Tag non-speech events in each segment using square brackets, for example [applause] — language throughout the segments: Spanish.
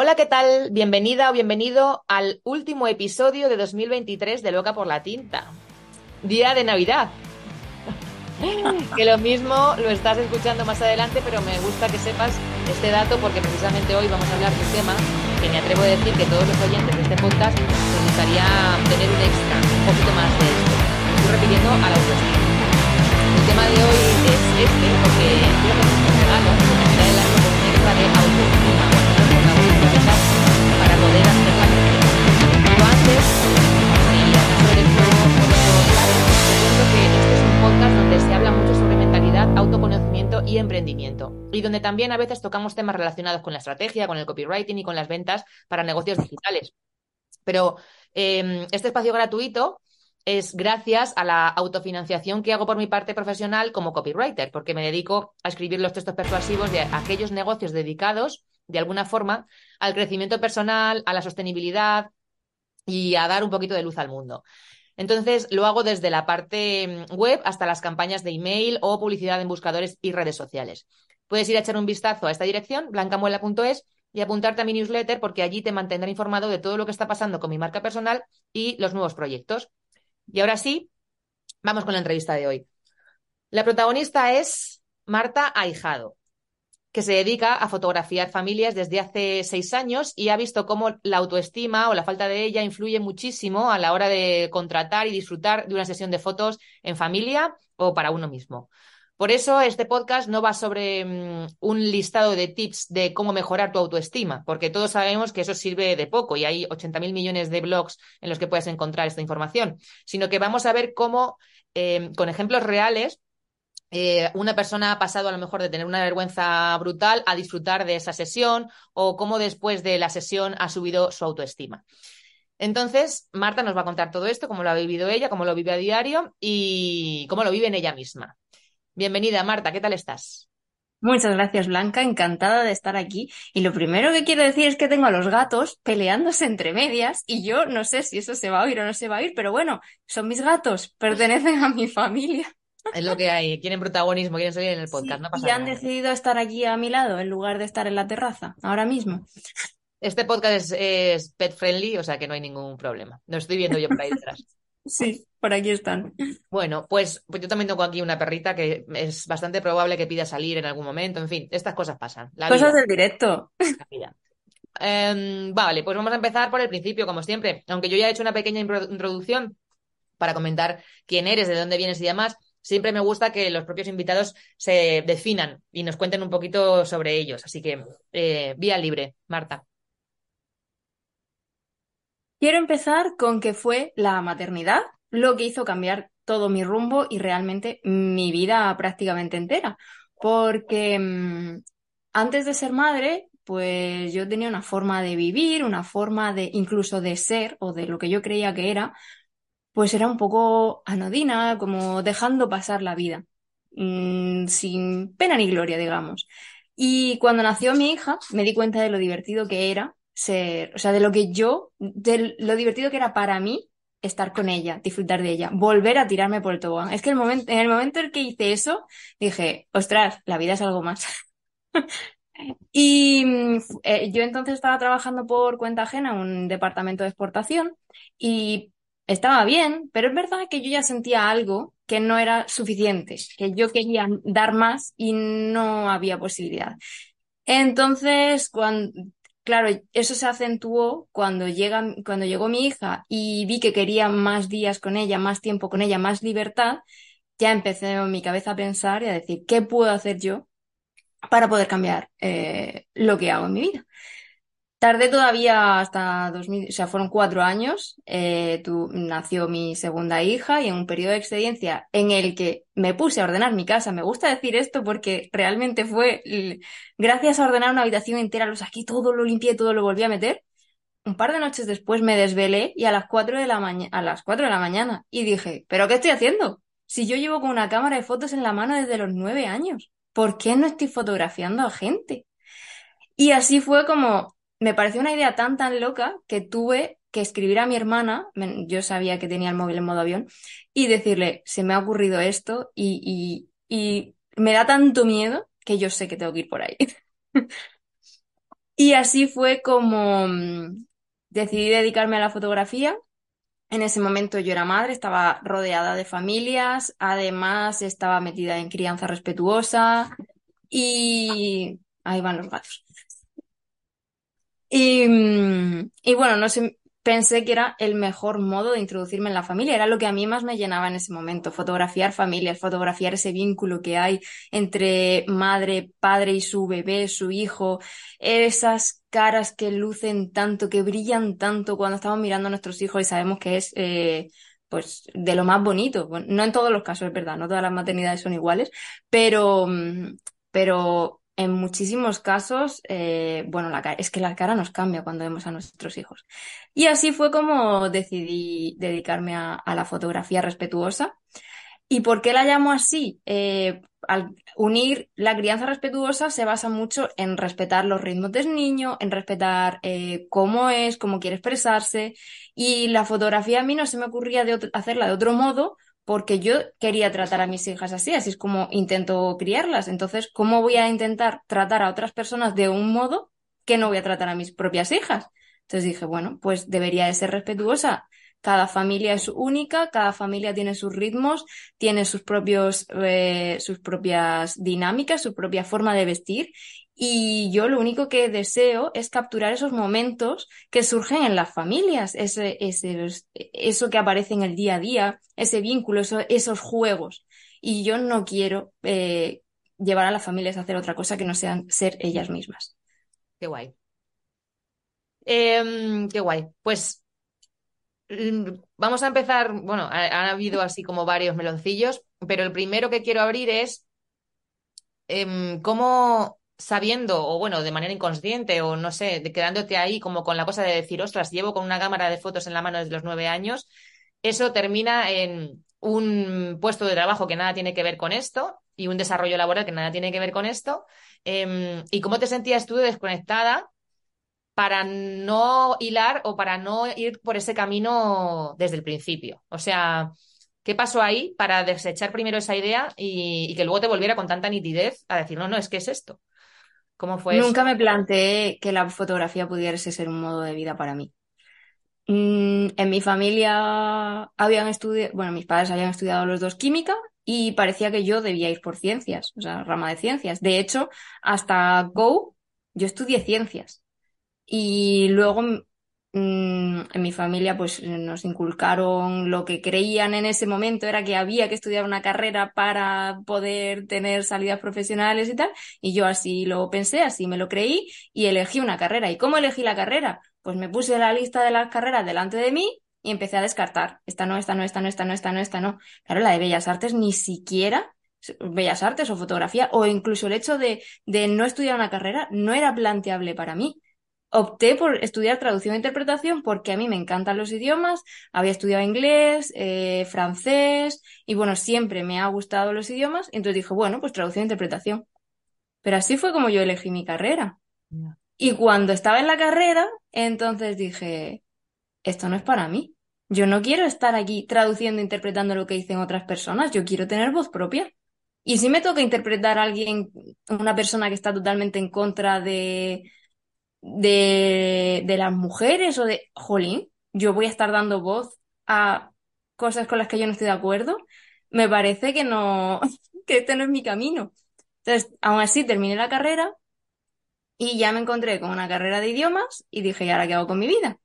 Hola, ¿qué tal? Bienvenida o bienvenido al último episodio de 2023 de Loca por la Tinta. Día de Navidad. [laughs] que lo mismo lo estás escuchando más adelante, pero me gusta que sepas este dato porque precisamente hoy vamos a hablar de un tema que me atrevo a decir que todos los oyentes de este podcast nos gustaría tener un extra, un poquito más de esto. Me estoy refiriendo a la autoestima. El tema de hoy es este porque creo que un regalo, extra de autoestima para poder hacerla Pero antes, y a todo, claro, te que este es un podcast donde se habla mucho sobre mentalidad, autoconocimiento y emprendimiento. Y donde también a veces tocamos temas relacionados con la estrategia, con el copywriting y con las ventas para negocios digitales. Pero eh, este espacio gratuito es gracias a la autofinanciación que hago por mi parte profesional como copywriter, porque me dedico a escribir los textos persuasivos de aquellos negocios dedicados de alguna forma, al crecimiento personal, a la sostenibilidad y a dar un poquito de luz al mundo. Entonces, lo hago desde la parte mm, web hasta las campañas de email o publicidad en buscadores y redes sociales. Puedes ir a echar un vistazo a esta dirección, blancamuela.es, y apuntarte a mi newsletter porque allí te mantendré informado de todo lo que está pasando con mi marca personal y los nuevos proyectos. Y ahora sí, vamos con la entrevista de hoy. La protagonista es Marta Ahijado que se dedica a fotografiar familias desde hace seis años y ha visto cómo la autoestima o la falta de ella influye muchísimo a la hora de contratar y disfrutar de una sesión de fotos en familia o para uno mismo. Por eso este podcast no va sobre mm, un listado de tips de cómo mejorar tu autoestima, porque todos sabemos que eso sirve de poco y hay 80.000 millones de blogs en los que puedes encontrar esta información, sino que vamos a ver cómo, eh, con ejemplos reales, eh, una persona ha pasado a lo mejor de tener una vergüenza brutal a disfrutar de esa sesión o cómo después de la sesión ha subido su autoestima. Entonces, Marta nos va a contar todo esto, cómo lo ha vivido ella, cómo lo vive a diario y cómo lo vive en ella misma. Bienvenida, Marta, ¿qué tal estás? Muchas gracias, Blanca. Encantada de estar aquí. Y lo primero que quiero decir es que tengo a los gatos peleándose entre medias y yo no sé si eso se va a oír o no se va a oír, pero bueno, son mis gatos, pertenecen a mi familia. Es lo que hay. Quieren protagonismo, quieren salir en el podcast. no pasa y han decidido estar aquí a mi lado en lugar de estar en la terraza, ahora mismo. Este podcast es, pet friendly, o sea que no hay ningún problema. Lo estoy viendo yo por ahí detrás. [laughs] Sí, por aquí están. Bueno, pues, pues, yo también tengo aquí una perrita que es bastante probable que pida salir en algún momento. En fin, estas cosas pasan. cosas del directo. Em, vale, pues vamos a empezar por el principio, como siempre. Aunque yo ya he hecho una pequeña introducción para comentar quién eres, de dónde vienes y demás siempre me gusta que los propios invitados se definan y nos cuenten un poquito sobre ellos. Así que, eh, vía libre, Marta. Quiero empezar con que fue la maternidad lo que hizo cambiar todo mi rumbo y realmente mi vida prácticamente entera. Porque mm, antes de ser madre, pues yo tenía una forma de vivir, una forma de incluso de ser o de lo que yo creía que era, pues era un poco anodina, como dejando pasar la vida, mm, sin pena ni gloria, digamos. Y cuando nació mi hija, me di cuenta de lo divertido que era ser, o sea, de lo que yo, de lo divertido que era para mí estar con ella, disfrutar de ella, volver a tirarme por el tobogán. Es que el momento, en el momento en que hice eso, dije, ostras, la vida es algo más. [laughs] y mm, eh, yo entonces estaba trabajando por cuenta ajena en un departamento de exportación y estaba bien, pero es verdad que yo ya sentía algo que no era suficiente, que yo quería dar más y no había posibilidad. Entonces, cuando claro, eso se acentuó cuando llega, cuando llegó mi hija y vi que quería más días con ella, más tiempo con ella, más libertad, ya empecé en mi cabeza a pensar y a decir, ¿qué puedo hacer yo para poder cambiar eh, lo que hago en mi vida? Tardé todavía hasta 2000, o sea, fueron cuatro años. Eh, nació mi segunda hija y en un periodo de excedencia en el que me puse a ordenar mi casa. Me gusta decir esto porque realmente fue gracias a ordenar una habitación entera, lo saqué todo, lo limpié, todo lo volví a meter. Un par de noches después me desvelé y a las cuatro de la mañana, a las cuatro de la mañana y dije, ¿pero qué estoy haciendo? Si yo llevo con una cámara de fotos en la mano desde los nueve años, ¿por qué no estoy fotografiando a gente? Y así fue como me pareció una idea tan, tan loca que tuve que escribir a mi hermana, yo sabía que tenía el móvil en modo avión, y decirle, se me ha ocurrido esto y, y, me da tanto miedo que yo sé que tengo que ir por ahí. [laughs] y así fue como mm, decidí dedicarme a la fotografía. En ese momento yo era madre, estaba rodeada de familias, además estaba metida en crianza respetuosa y ahí van los gatos. Y, mm, y bueno, no sé, pensé que era el mejor modo de introducirme en la familia, era lo que a mí más me llenaba en ese momento, fotografiar familias, fotografiar ese vínculo que hay entre madre, padre y su bebé, su hijo, esas caras que lucen tanto, que brillan tanto cuando estamos mirando a nuestros hijos y sabemos que es... Eh, pues de lo más bonito. no en todos los casos, es verdad, no todas las maternidades son iguales, pero, mm, pero en muchísimos casos, eh, bueno, la, es que la cara nos cambia cuando vemos a nuestros hijos. Y así fue como decidí dedicarme a, la fotografía respetuosa. ¿Y por qué la llamo así? Eh, al unir la crianza respetuosa se basa mucho en respetar los ritmos del niño, en respetar eh, cómo es, cómo quiere expresarse. Y la fotografía a mí no se me ocurría de hacerla de otro modo porque yo quería tratar a mis hijas así, así es como intento criarlas. Entonces, ¿cómo voy a intentar tratar a otras personas de un modo que no voy a tratar a mis propias hijas? Entonces dije, bueno, pues debería de ser respetuosa. Cada familia es única, cada familia tiene sus ritmos, tiene sus propios, eh, sus propias dinámicas, su propia forma de vestir y yo lo único que deseo es capturar esos momentos que surgen en las familias, ese, eso que aparece en el día a día, ese vínculo, esos juegos. Y yo no quiero eh, llevar a las familias a hacer otra cosa que no sean ser ellas mismas. Qué guay. Em, qué guay. Pues mm, vamos a empezar, bueno, ha, habido así como varios meloncillos, pero el primero que quiero abrir es em, cómo sabiendo, o bueno, de manera inconsciente, o no sé, quedándote ahí como con la cosa de decir, ostras, llevo con una cámara de fotos en la mano desde los nueve años, eso termina en un puesto de trabajo que nada tiene que ver con esto y un desarrollo laboral que nada tiene que ver con esto. Em, ¿Y cómo te sentías tú desconectada para no hilar o para no ir por ese camino desde el principio? O sea, ¿Qué pasó ahí para desechar primero esa idea y, y, que luego te volviera con tanta nitidez a decir, no, no, es que es esto? ¿Cómo fue Nunca me planteé que la fotografía pudiese ser un modo de vida para mí. Mm, en mi familia habían estudiado, bueno, mis padres habían estudiado los dos química y parecía que yo debía ir por ciencias, o sea, rama de ciencias. De hecho, hasta Go, yo estudié ciencias. Y luego en mi familia pues nos inculcaron lo que creían en ese momento era que había que estudiar una carrera para poder tener salidas profesionales y tal, y yo así lo pensé, así me lo creí y elegí una carrera. ¿Y cómo elegí la carrera? Pues me puse la lista de las carreras delante de mí y empecé a descartar. Esta no, esta no, esta no, esta no, esta no, esta no. Claro, la de Bellas Artes ni siquiera Bellas Artes o fotografía o incluso el hecho de, de no estudiar una carrera no era planteable para mí opté por estudiar traducción e interpretación porque a mí me encantan los idiomas, había estudiado inglés, eh, francés y bueno, siempre me ha gustado los idiomas, entonces dije, bueno, pues traducción e interpretación. Pero así fue como yo elegí mi carrera. Y cuando estaba en la carrera, entonces dije, esto no es para mí. Yo no quiero estar aquí traduciendo e interpretando lo que dicen otras personas, yo quiero tener voz propia. Y si me toca interpretar a alguien, una persona que está totalmente en contra de, de, de las mujeres o de, jolín, yo voy a estar dando voz a cosas con las que yo no estoy de acuerdo, me parece que no, [laughs] que este no es mi camino. Entonces, aún así terminé la carrera y ya me encontré con una carrera de idiomas y dije, ¿y ahora qué hago con mi vida?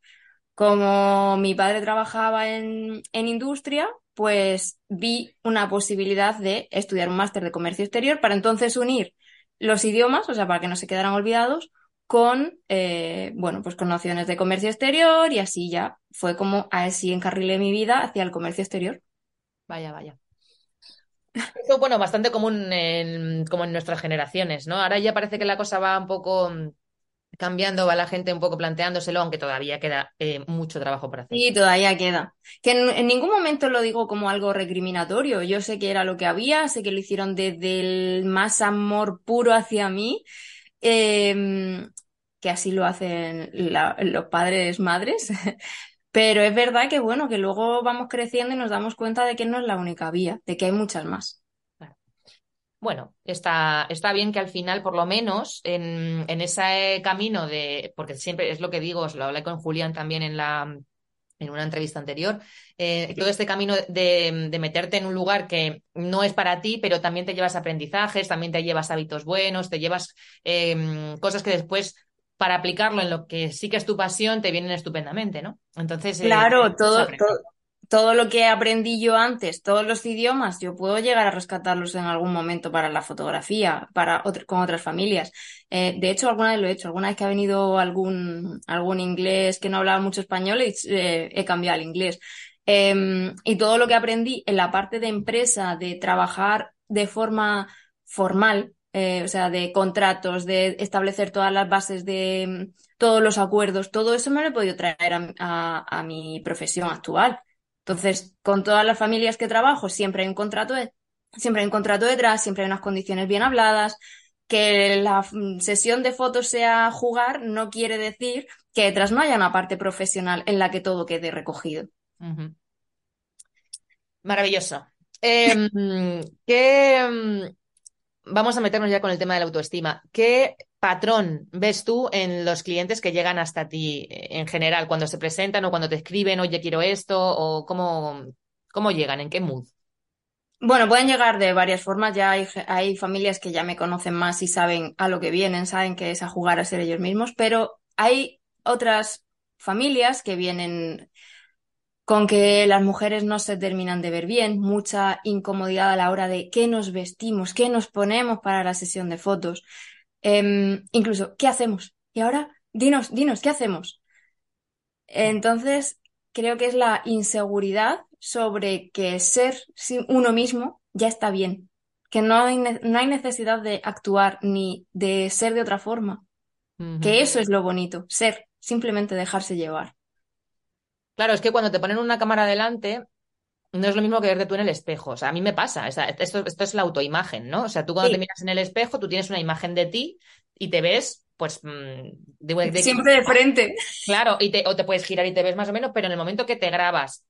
Como mi padre trabajaba en, en industria, pues vi una posibilidad de estudiar un máster de comercio exterior para entonces unir los idiomas, o sea, para que no se quedaran olvidados, con, eh, bueno, pues con nociones de comercio exterior y así ya fue como así encarrilé mi vida hacia el comercio exterior. Vaya, vaya. Eso, bueno, bastante común en, como en nuestras generaciones, ¿no? Ahora ya parece que la cosa va un poco mm, cambiando, va la gente un poco planteándoselo, aunque todavía queda eh, mucho trabajo por hacer. Sí, todavía queda. Que en, en, ningún momento lo digo como algo recriminatorio. Yo sé que era lo que había, sé que lo hicieron desde el más amor puro hacia mí. Eh, que así lo hacen la, los padres, madres. [laughs] Pero es verdad que, bueno, que luego vamos creciendo y nos damos cuenta de que no es la única vía, de que hay muchas más. Bueno, está, está bien que al final, por lo menos, en, en ese camino de, porque siempre es lo que digo, os lo hablé con Julián también en la, en una entrevista anterior, eh, todo este camino de, de, meterte en un lugar que no es para ti, pero también te llevas aprendizajes, también te llevas hábitos buenos, te llevas eh, cosas que después para aplicarlo en lo que sí que es tu pasión te vienen estupendamente, ¿no? Entonces. Eh, claro, eh, todo, todo, todo, lo que aprendí yo antes, todos los idiomas, yo puedo llegar a rescatarlos en algún momento para la fotografía, para con otras familias. Eh, de hecho, alguna vez lo he hecho. Alguna vez que ha venido algún, algún inglés que no hablaba mucho español, eh, he cambiado al inglés. Em, y todo lo que aprendí en la parte de empresa, de trabajar de forma formal, eh, o sea, de contratos, de establecer todas las bases de mm, todos los acuerdos, todo eso me lo he podido traer a, a, a, mi profesión actual. Entonces, con todas las familias que trabajo, siempre hay un contrato, de, siempre hay un contrato detrás, siempre hay unas condiciones bien habladas. Que la mm, sesión de fotos sea jugar no quiere decir que detrás no haya una parte profesional en la que todo quede recogido. Uh -huh. Maravilloso. Eh, [laughs] ¿Qué vamos a meternos ya con el tema de la autoestima. ¿Qué patrón ves tú en los clientes que llegan hasta ti en general, cuando se presentan o cuando te escriben, oye, quiero esto, o cómo, cómo llegan, en qué mood? Bueno, pueden llegar de varias formas. Ya hay, hay, familias que ya me conocen más y saben a lo que vienen, saben que es a jugar a ser ellos mismos, pero hay otras familias que vienen con que las mujeres no se terminan de ver bien, mucha incomodidad a la hora de qué nos vestimos, qué nos ponemos para la sesión de fotos, eh, incluso qué hacemos. Y ahora, dinos, dinos, ¿qué hacemos? Entonces, creo que es la inseguridad sobre que ser uno mismo ya está bien, que no hay, no hay necesidad de actuar ni de ser de otra forma, uh -huh. que eso es lo bonito, ser, simplemente dejarse llevar. Claro, es que cuando te ponen una cámara delante, no es lo mismo que verte tú en el espejo. O sea, a mí me pasa. O sea, esto, esto, es la autoimagen, ¿no? O sea, tú cuando sí. te miras en el espejo, tú tienes una imagen de ti y te ves, pues. De, de, Siempre de frente. Claro, y te, o te puedes girar y te ves más o menos, pero en el momento que te grabas.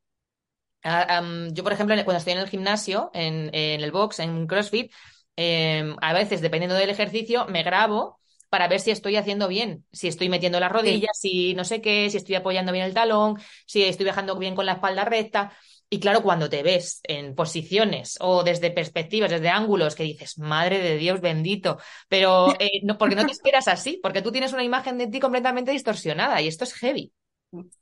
Uh, um, yo, por ejemplo, cuando estoy en el gimnasio, en, en el box, en CrossFit, eh, a veces, dependiendo del ejercicio, me grabo para ver si estoy haciendo bien, si estoy metiendo las rodillas, sí. si no sé qué, si estoy apoyando bien el talón, si estoy viajando bien con la espalda recta. Y claro, cuando te ves en posiciones o desde perspectivas, desde ángulos que dices, madre de Dios bendito, pero eh, [laughs] no, porque no te esperas así, porque tú tienes una imagen de ti completamente distorsionada y esto es heavy.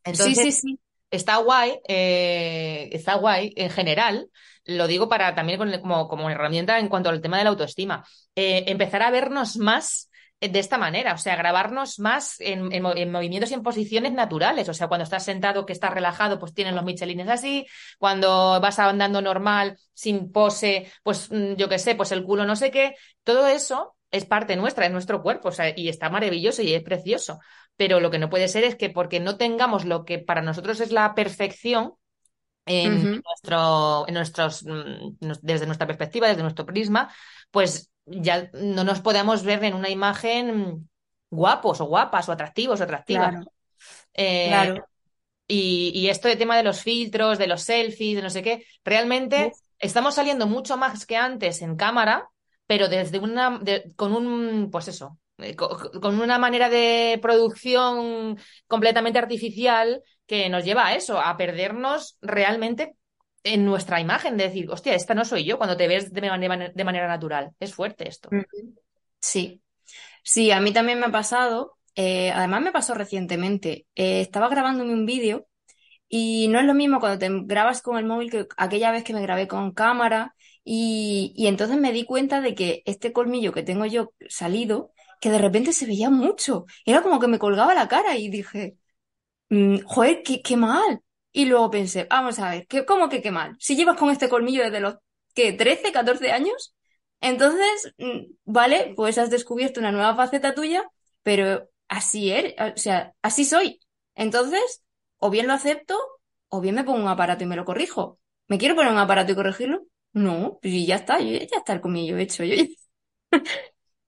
Entonces, sí, sí, sí. Está guay, eh, está guay en general, lo digo para también como, como herramienta en cuanto al tema de la autoestima, eh, empezar a vernos más de esta manera, o sea, grabarnos más en, en, en, movimientos y en posiciones naturales. O sea, cuando estás sentado, que estás relajado, pues tienen los michelines así. Cuando vas andando normal, sin pose, pues yo qué sé, pues el culo no sé qué. Todo eso es parte nuestra, es nuestro cuerpo, o sea, y está maravilloso y es precioso. Pero lo que no puede ser es que porque no tengamos lo que para nosotros es la perfección, en, uh -huh. nuestro, en nuestros, desde nuestra perspectiva, desde nuestro prisma, pues ya no nos podemos ver en una imagen guapos o guapas o atractivos o atractivas. Claro. Eh, claro. Y, y, esto de tema de los filtros, de los selfies, de no sé qué, realmente estamos saliendo mucho más que antes en cámara, pero desde una, de, con un, pues eso, eh, con una manera de producción completamente artificial que nos lleva a eso, a perdernos realmente en nuestra imagen, de decir, hostia, esta no soy yo cuando te ves de, manera, natural. Es fuerte esto. Sí. Sí, a mí también me ha pasado. eh, además me pasó recientemente. Eh, estaba grabándome un vídeo y no es lo mismo cuando te grabas con el móvil que aquella vez que me grabé con cámara y, y entonces me di cuenta de que este colmillo que tengo yo salido, que de repente se veía mucho. Era como que me colgaba la cara y dije, mm, joder, qué mal. Y luego pensé, vamos a ver, ¿qué, ¿cómo que qué mal? Si llevas con este colmillo desde los, ¿qué? 13, 14 años. Entonces, mm, vale, pues has descubierto una nueva faceta tuya, pero así es, o sea, así soy. Entonces, o bien lo acepto, o bien me pongo un aparato y me lo corrijo. ¿Me quiero poner un aparato y corregirlo? No, pues ya está, ya está el colmillo hecho. [laughs]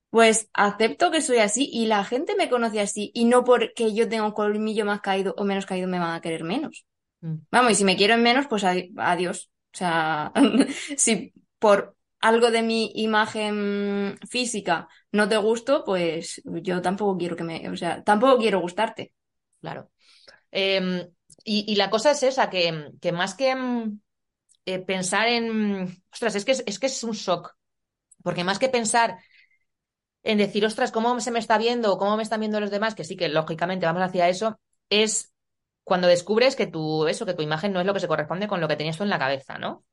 Pues acepto que soy así y la gente me conoce así y no porque yo tenga un colmillo más caído o menos caído me van a querer menos. Mm. Vamos, y si me quieren menos, pues adi- adiós. O sea, [laughs] si por algo de mi imagen física no te gusto, pues yo tampoco quiero que me, o sea, tampoco quiero gustarte. Claro. Eh, y, y la cosa es esa, que, que más que mm, eh, pensar en... Ostras, es que es, es que es un shock. Porque más que pensar en decir, ostras, ¿cómo se me está viendo? ¿Cómo me están viendo los demás? Que sí, que lógicamente vamos hacia eso, es cuando descubres que tu, eso, que tu imagen no es lo que se corresponde con lo que tenías tú en la cabeza, ¿no?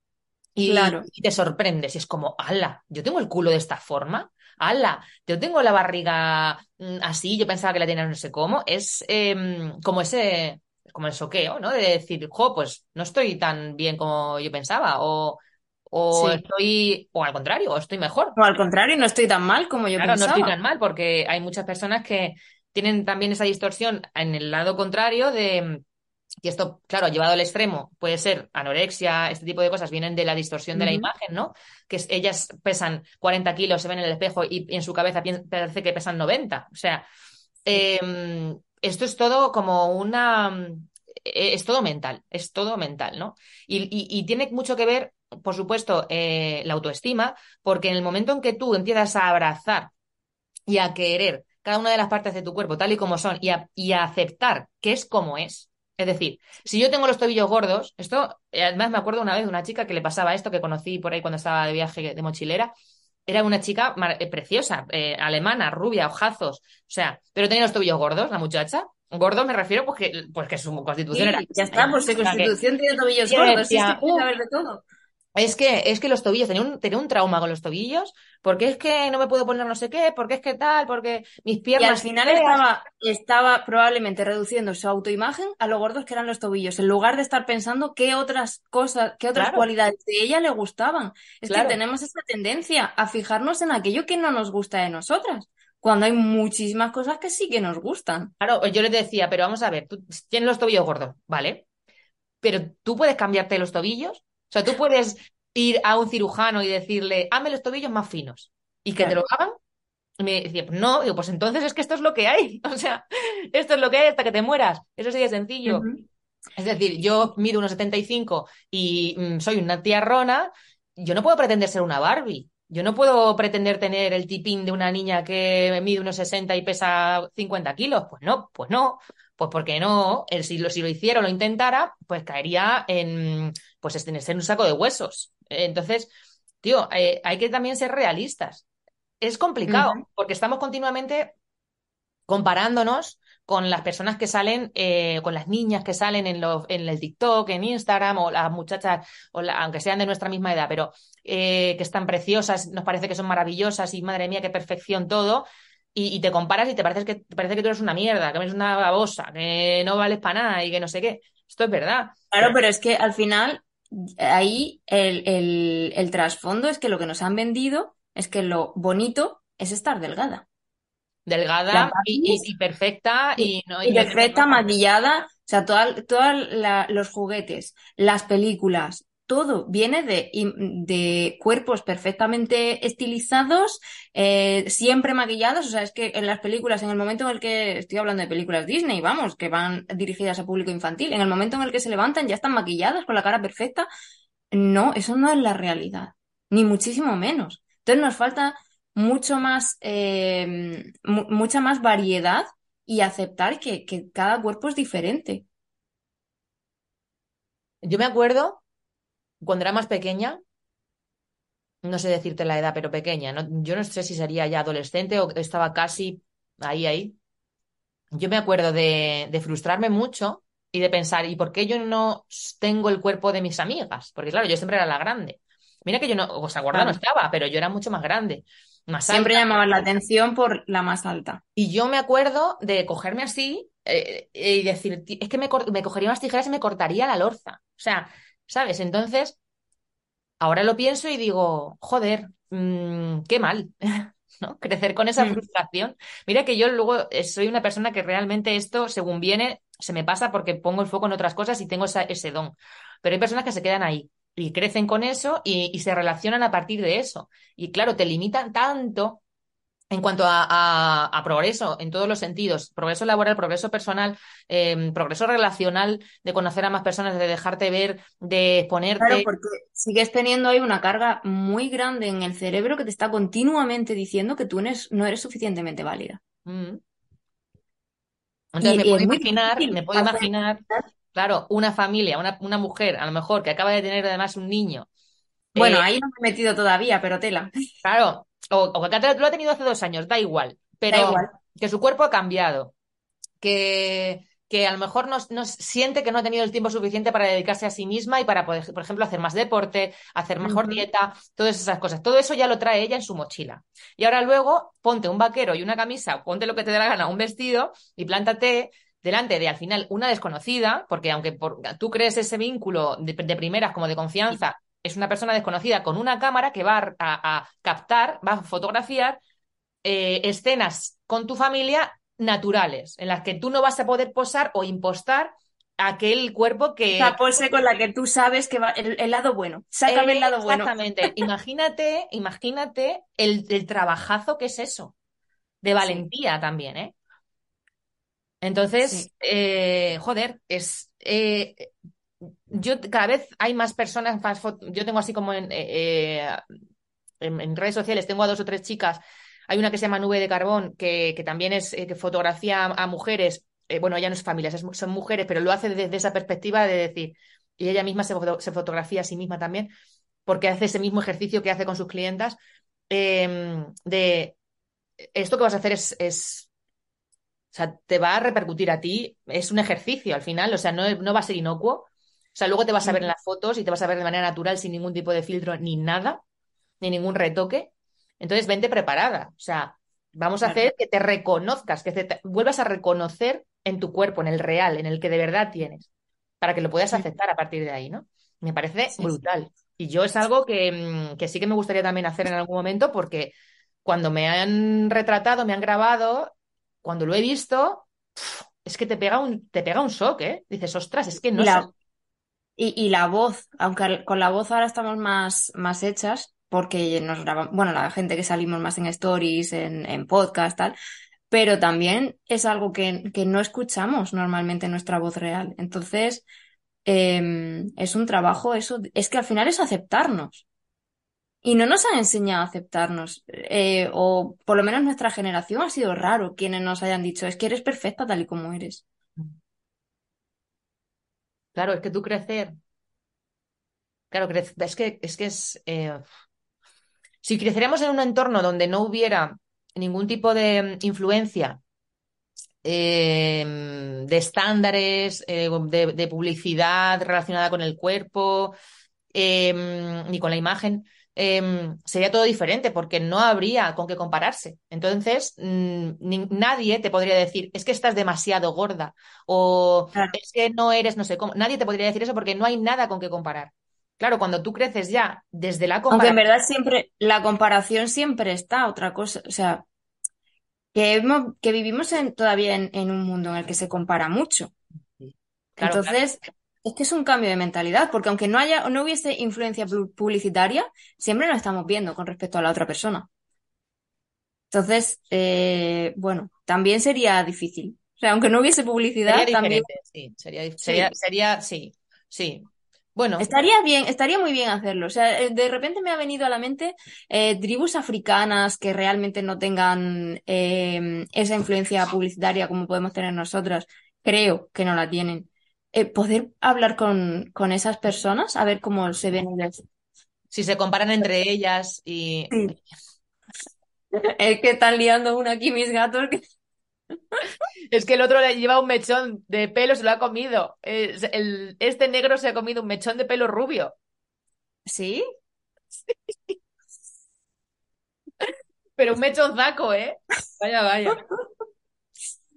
Y, Claro. y te sorprendes y es como, ala, yo tengo el culo de esta forma, ala, yo tengo la barriga mm, así, yo pensaba que la tenía no sé cómo, es em, como ese, como el soqueo, ¿no? De decir, jo, pues no estoy tan bien como yo pensaba, o, o Sí. estoy, o al contrario, o estoy mejor. O al contrario, no estoy tan mal como yo Claro, no estoy pensaba. tan mal porque hay muchas personas que tienen también esa distorsión en el lado contrario de, y esto, claro, llevado al extremo, puede ser anorexia, este tipo de cosas vienen de la distorsión de la imagen, ¿no? Que ellas pesan 40 kilos, se ven en el espejo y, en su cabeza parece que pesan 90. O sea, eh, esto es todo como una... eh, Es todo mental, es todo mental, ¿no? Y, y- y tiene mucho que ver, por supuesto, eh, la autoestima, porque en el momento en que tú empiezas a abrazar y a querer cada una de las partes de tu cuerpo tal y como son y a, y a aceptar que es como es. Es decir, si yo tengo los tobillos gordos, esto, eh, además me acuerdo una vez de una chica que le pasaba esto que conocí por ahí cuando estaba de viaje de mochilera. Era una chica eh, preciosa, eh, alemana, rubia, ojazos, o sea, pero tenía los tobillos gordos, la muchacha. Gordos me refiero pues que, pues que su constitución era Sí, ya está, pues su que constitución tiene tobillos gordos, sí, "Uf, haber de todo. Es que, es que los tobillos, tenía un, tenía un trauma con los tobillos, porque es que no me puedo poner no sé qué, porque es que tal, porque mis Y al piernas final feas. estaba, estaba probablemente reduciendo su autoimagen a lo gordos que eran los tobillos, en lugar de estar pensando qué otras cosas, qué otras Claro, cualidades de ella le gustaban. Es que tenemos esa tendencia a fijarnos en aquello que no nos gusta de nosotras, cuando hay muchísimas cosas que sí que nos gustan. Claro, yo les decía, pero vamos a ver, tú tienes los tobillos gordos, ¿vale? Pero tú puedes cambiarte los tobillos. O sea, tú puedes ir a un cirujano y decirle, hazme los tobillos más finos y que te lo hagan. Y me decía, no, digo, pues entonces es que esto es lo que hay. [laughs] O sea, esto es lo que hay hasta que te mueras. Eso sería sencillo. Es decir, yo mido unos 75 y mm, soy una tía rona, yo no puedo pretender ser una Barbie. Yo no puedo pretender tener el tipín de una niña que mide unos 60 y pesa 50 kilos. Pues no, pues no. Pues porque no, Eh, si lo, si lo hiciera o lo intentara, pues caería en, pues en ser un saco de huesos. Entonces, tío, eh, hay que también ser realistas. Es complicado, porque estamos continuamente comparándonos con las personas que salen, eh, con las niñas que salen en, los, en el TikTok, en Instagram, o las muchachas, o la- aunque sean de nuestra misma edad, pero eh, que están preciosas, nos parece que son maravillosas y madre mía, qué perfección todo. Y, y te comparas y te parece que, te parece que tú eres una mierda, que eres una babosa, que no vales para nada y que no sé qué. Esto es verdad. Claro, pero es que al final ahí el, el, el trasfondo es que lo que nos han vendido es que lo bonito es estar delgada. Delgada y, y- Barbies y perfecta y, no, y perfecta, maquillada, o sea, todos los juguetes, las películas, todo viene de, de cuerpos perfectamente estilizados, eh, siempre maquillados, o sea, es que en las películas, en el momento en el que, estoy hablando de películas Disney, vamos, que van dirigidas a público infantil, en el momento en el que se levantan ya están maquilladas con la cara perfecta, no, eso no es la realidad, ni muchísimo menos. Entonces nos falta mucho más, eh, mu- mucha más variedad y aceptar que cada cuerpo es diferente. Yo me acuerdo cuando era más pequeña no sé decirte la edad, pero pequeña, ¿no? yo no sé si sería ya adolescente o estaba casi ahí, ahí. Yo me acuerdo de, de frustrarme mucho y de pensar, ¿y por qué yo no tengo el cuerpo de mis amigas? Porque claro, yo siempre era la grande. Mira que yo no, o sea, gorda no estaba, pero yo era mucho más grande. Más Siempre llamaban la atención por la más alta. Y yo me acuerdo de cogerme así eh, y decir, es que me, me cogería unas tijeras y me cortaría la lorza. O sea, ¿sabes? Entonces, ahora lo pienso y digo, joder, mmm, qué mal. [laughs] ¿no? Crecer con esa frustración. Mira que yo luego eh, soy una persona que realmente esto, según viene, se me pasa porque pongo el foco en otras cosas y tengo ese don. Pero hay personas que se quedan ahí y crecen con eso y, y se relacionan a partir de eso. Y claro, te limitan tanto en cuanto a, progreso en todos los sentidos, progreso laboral, progreso personal, em, progreso relacional, de conocer a más personas, de dejarte ver, de ponerte. Claro, porque sigues teniendo ahí una carga muy grande en el cerebro que te está continuamente diciendo que tú no eres suficientemente válida. Mm. Entonces me puedo imaginar, me puedo imaginar, claro, una familia, una, una mujer, a lo mejor, que acaba de tener además un niño. Bueno, eh, ahí no me he metido todavía, pero tela. Claro, o, que lo ha tenido hace dos años, da igual, pero que su cuerpo ha cambiado, que, que a lo mejor no, siente que no ha tenido el tiempo suficiente para dedicarse a sí misma y para, poder, por ejemplo, hacer más deporte, hacer mejor dieta, todas esas cosas. Todo eso ya lo trae ella en su mochila. Y ahora luego ponte un vaquero y una camisa, ponte lo que te dé la gana, un vestido y plántate delante de al final una desconocida, porque aunque tú crees ese vínculo de, de primeras como de confianza, es una persona desconocida con una cámara que va a, captar, va a fotografiar eh, escenas con tu familia naturales, en las que tú no vas a poder posar o impostar aquel cuerpo que... La pose con la que tú sabes que va el, lado bueno. Sácame el lado bueno. Exactamente. [laughs] imagínate, imagínate el, trabajazo que es eso. De valentía también, ¿eh? Entonces, eh, joder, es, eh, yo cada vez hay más personas, yo tengo así como en, eh, eh, en, redes sociales, tengo a dos o tres chicas, hay una que se llama Nube de Carbón, que, que también es eh, que fotografía a, mujeres, bueno, ella no es familia, son mujeres, pero lo hace desde esa perspectiva de decir, y ella misma se, fotografía a sí misma también, porque hace ese mismo ejercicio que hace con sus clientas, em, de esto que vas a hacer es, es o sea, te va a repercutir a ti, es un ejercicio al final, o sea, no, no va a ser inocuo, sea, luego te vas a ver en las fotos y te vas a ver de manera natural sin ningún tipo de filtro ni nada, ni ningún retoque. Entonces, vente preparada. O sea, vamos a hacer que te reconozcas, que te vuelvas a reconocer en tu cuerpo, en el real, en el que de verdad tienes, para que lo puedas aceptar a partir de ahí, ¿no? Me parece brutal. Y yo es algo que, mm, que, sí que me gustaría también hacer en algún momento porque cuando me han retratado, me han grabado, cuando lo he visto, es que te pega un, te pega un shock, ¿eh? Dices, ostras, es que no y, la voz, aunque con la voz ahora estamos más, más hechas, porque nos grabamos, bueno, la gente que salimos más en stories, en, en podcast, tal, pero también es algo que, que, no escuchamos normalmente nuestra voz real. Entonces, em, es un trabajo, eso, es que al final es aceptarnos. Y no nos han enseñado a aceptarnos, eh, o por lo menos nuestra generación ha sido raro quienes nos hayan dicho, es que eres perfecta tal y como eres. Claro, es que tú crecer. Claro, es que es que es. Eh, si creciéramos en un entorno donde no hubiera ningún tipo de mm, influencia em, de estándares, eh, de, publicidad relacionada con el cuerpo, em, ni con la imagen, Em, sería todo diferente porque no habría con qué compararse. Entonces, mm, nadie te podría decir, es que estás demasiado gorda o es que no eres no sé cómo. Nadie te podría decir eso porque no hay nada con qué comparar. Claro, cuando tú creces ya desde la comparación. Aunque en verdad siempre, la comparación siempre está, otra cosa. O sea, que, que vivimos en, todavía en, un mundo en el que se compara mucho. Entonces, es que es un cambio de mentalidad, porque aunque no haya, no hubiese influencia publicitaria, siempre nos estamos viendo con respecto a la otra persona. Entonces, eh, bueno, también sería difícil. O sea, aunque no hubiese publicidad, también. Sí, sería, sería, sería, sí, sí. Bueno. Estaría bien, estaría muy bien hacerlo. O sea, eh, de repente me ha venido a la mente eh, tribus africanas que realmente no tengan esa influencia publicitaria como podemos tener nosotras. Creo que no la tienen. Eh, poder hablar con, con, esas personas, a ver cómo se ven ellas. Si se comparan entre ellas y... Sí. [laughs] Es que están liando una aquí mis gatos. que- [laughs] Es que el otro le lleva un mechón de pelo, se lo ha comido. Es- el- este negro se ha comido un mechón de pelo rubio. ¿Sí? [laughs] Pero un mechonzaco, ¿eh? Vaya, vaya.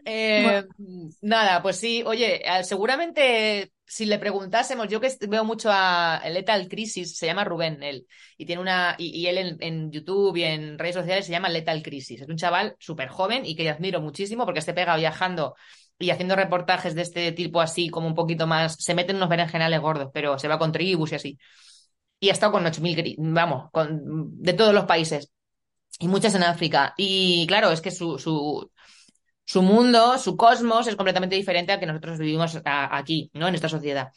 Eh, nada, pues sí, oye, eh, seguramente si le preguntásemos, yo que veo mucho a Lethal Crisis, se llama Rubén él, y tiene una, y, él en, YouTube y en redes sociales se llama Lethal Crisis. Es un chaval súper joven y que admiro muchísimo porque se pega viajando y haciendo reportajes de este tipo así, como un poquito más, se mete en unos berenjenales gordos, pero se va con tribus y así. Y ha estado con 8.000, gri- vamos, con, de todos los países. Y muchas en África. Y claro, es que su, su, su mundo, su cosmos es completamente diferente al que nosotros vivimos aquí, ¿no? En esta sociedad.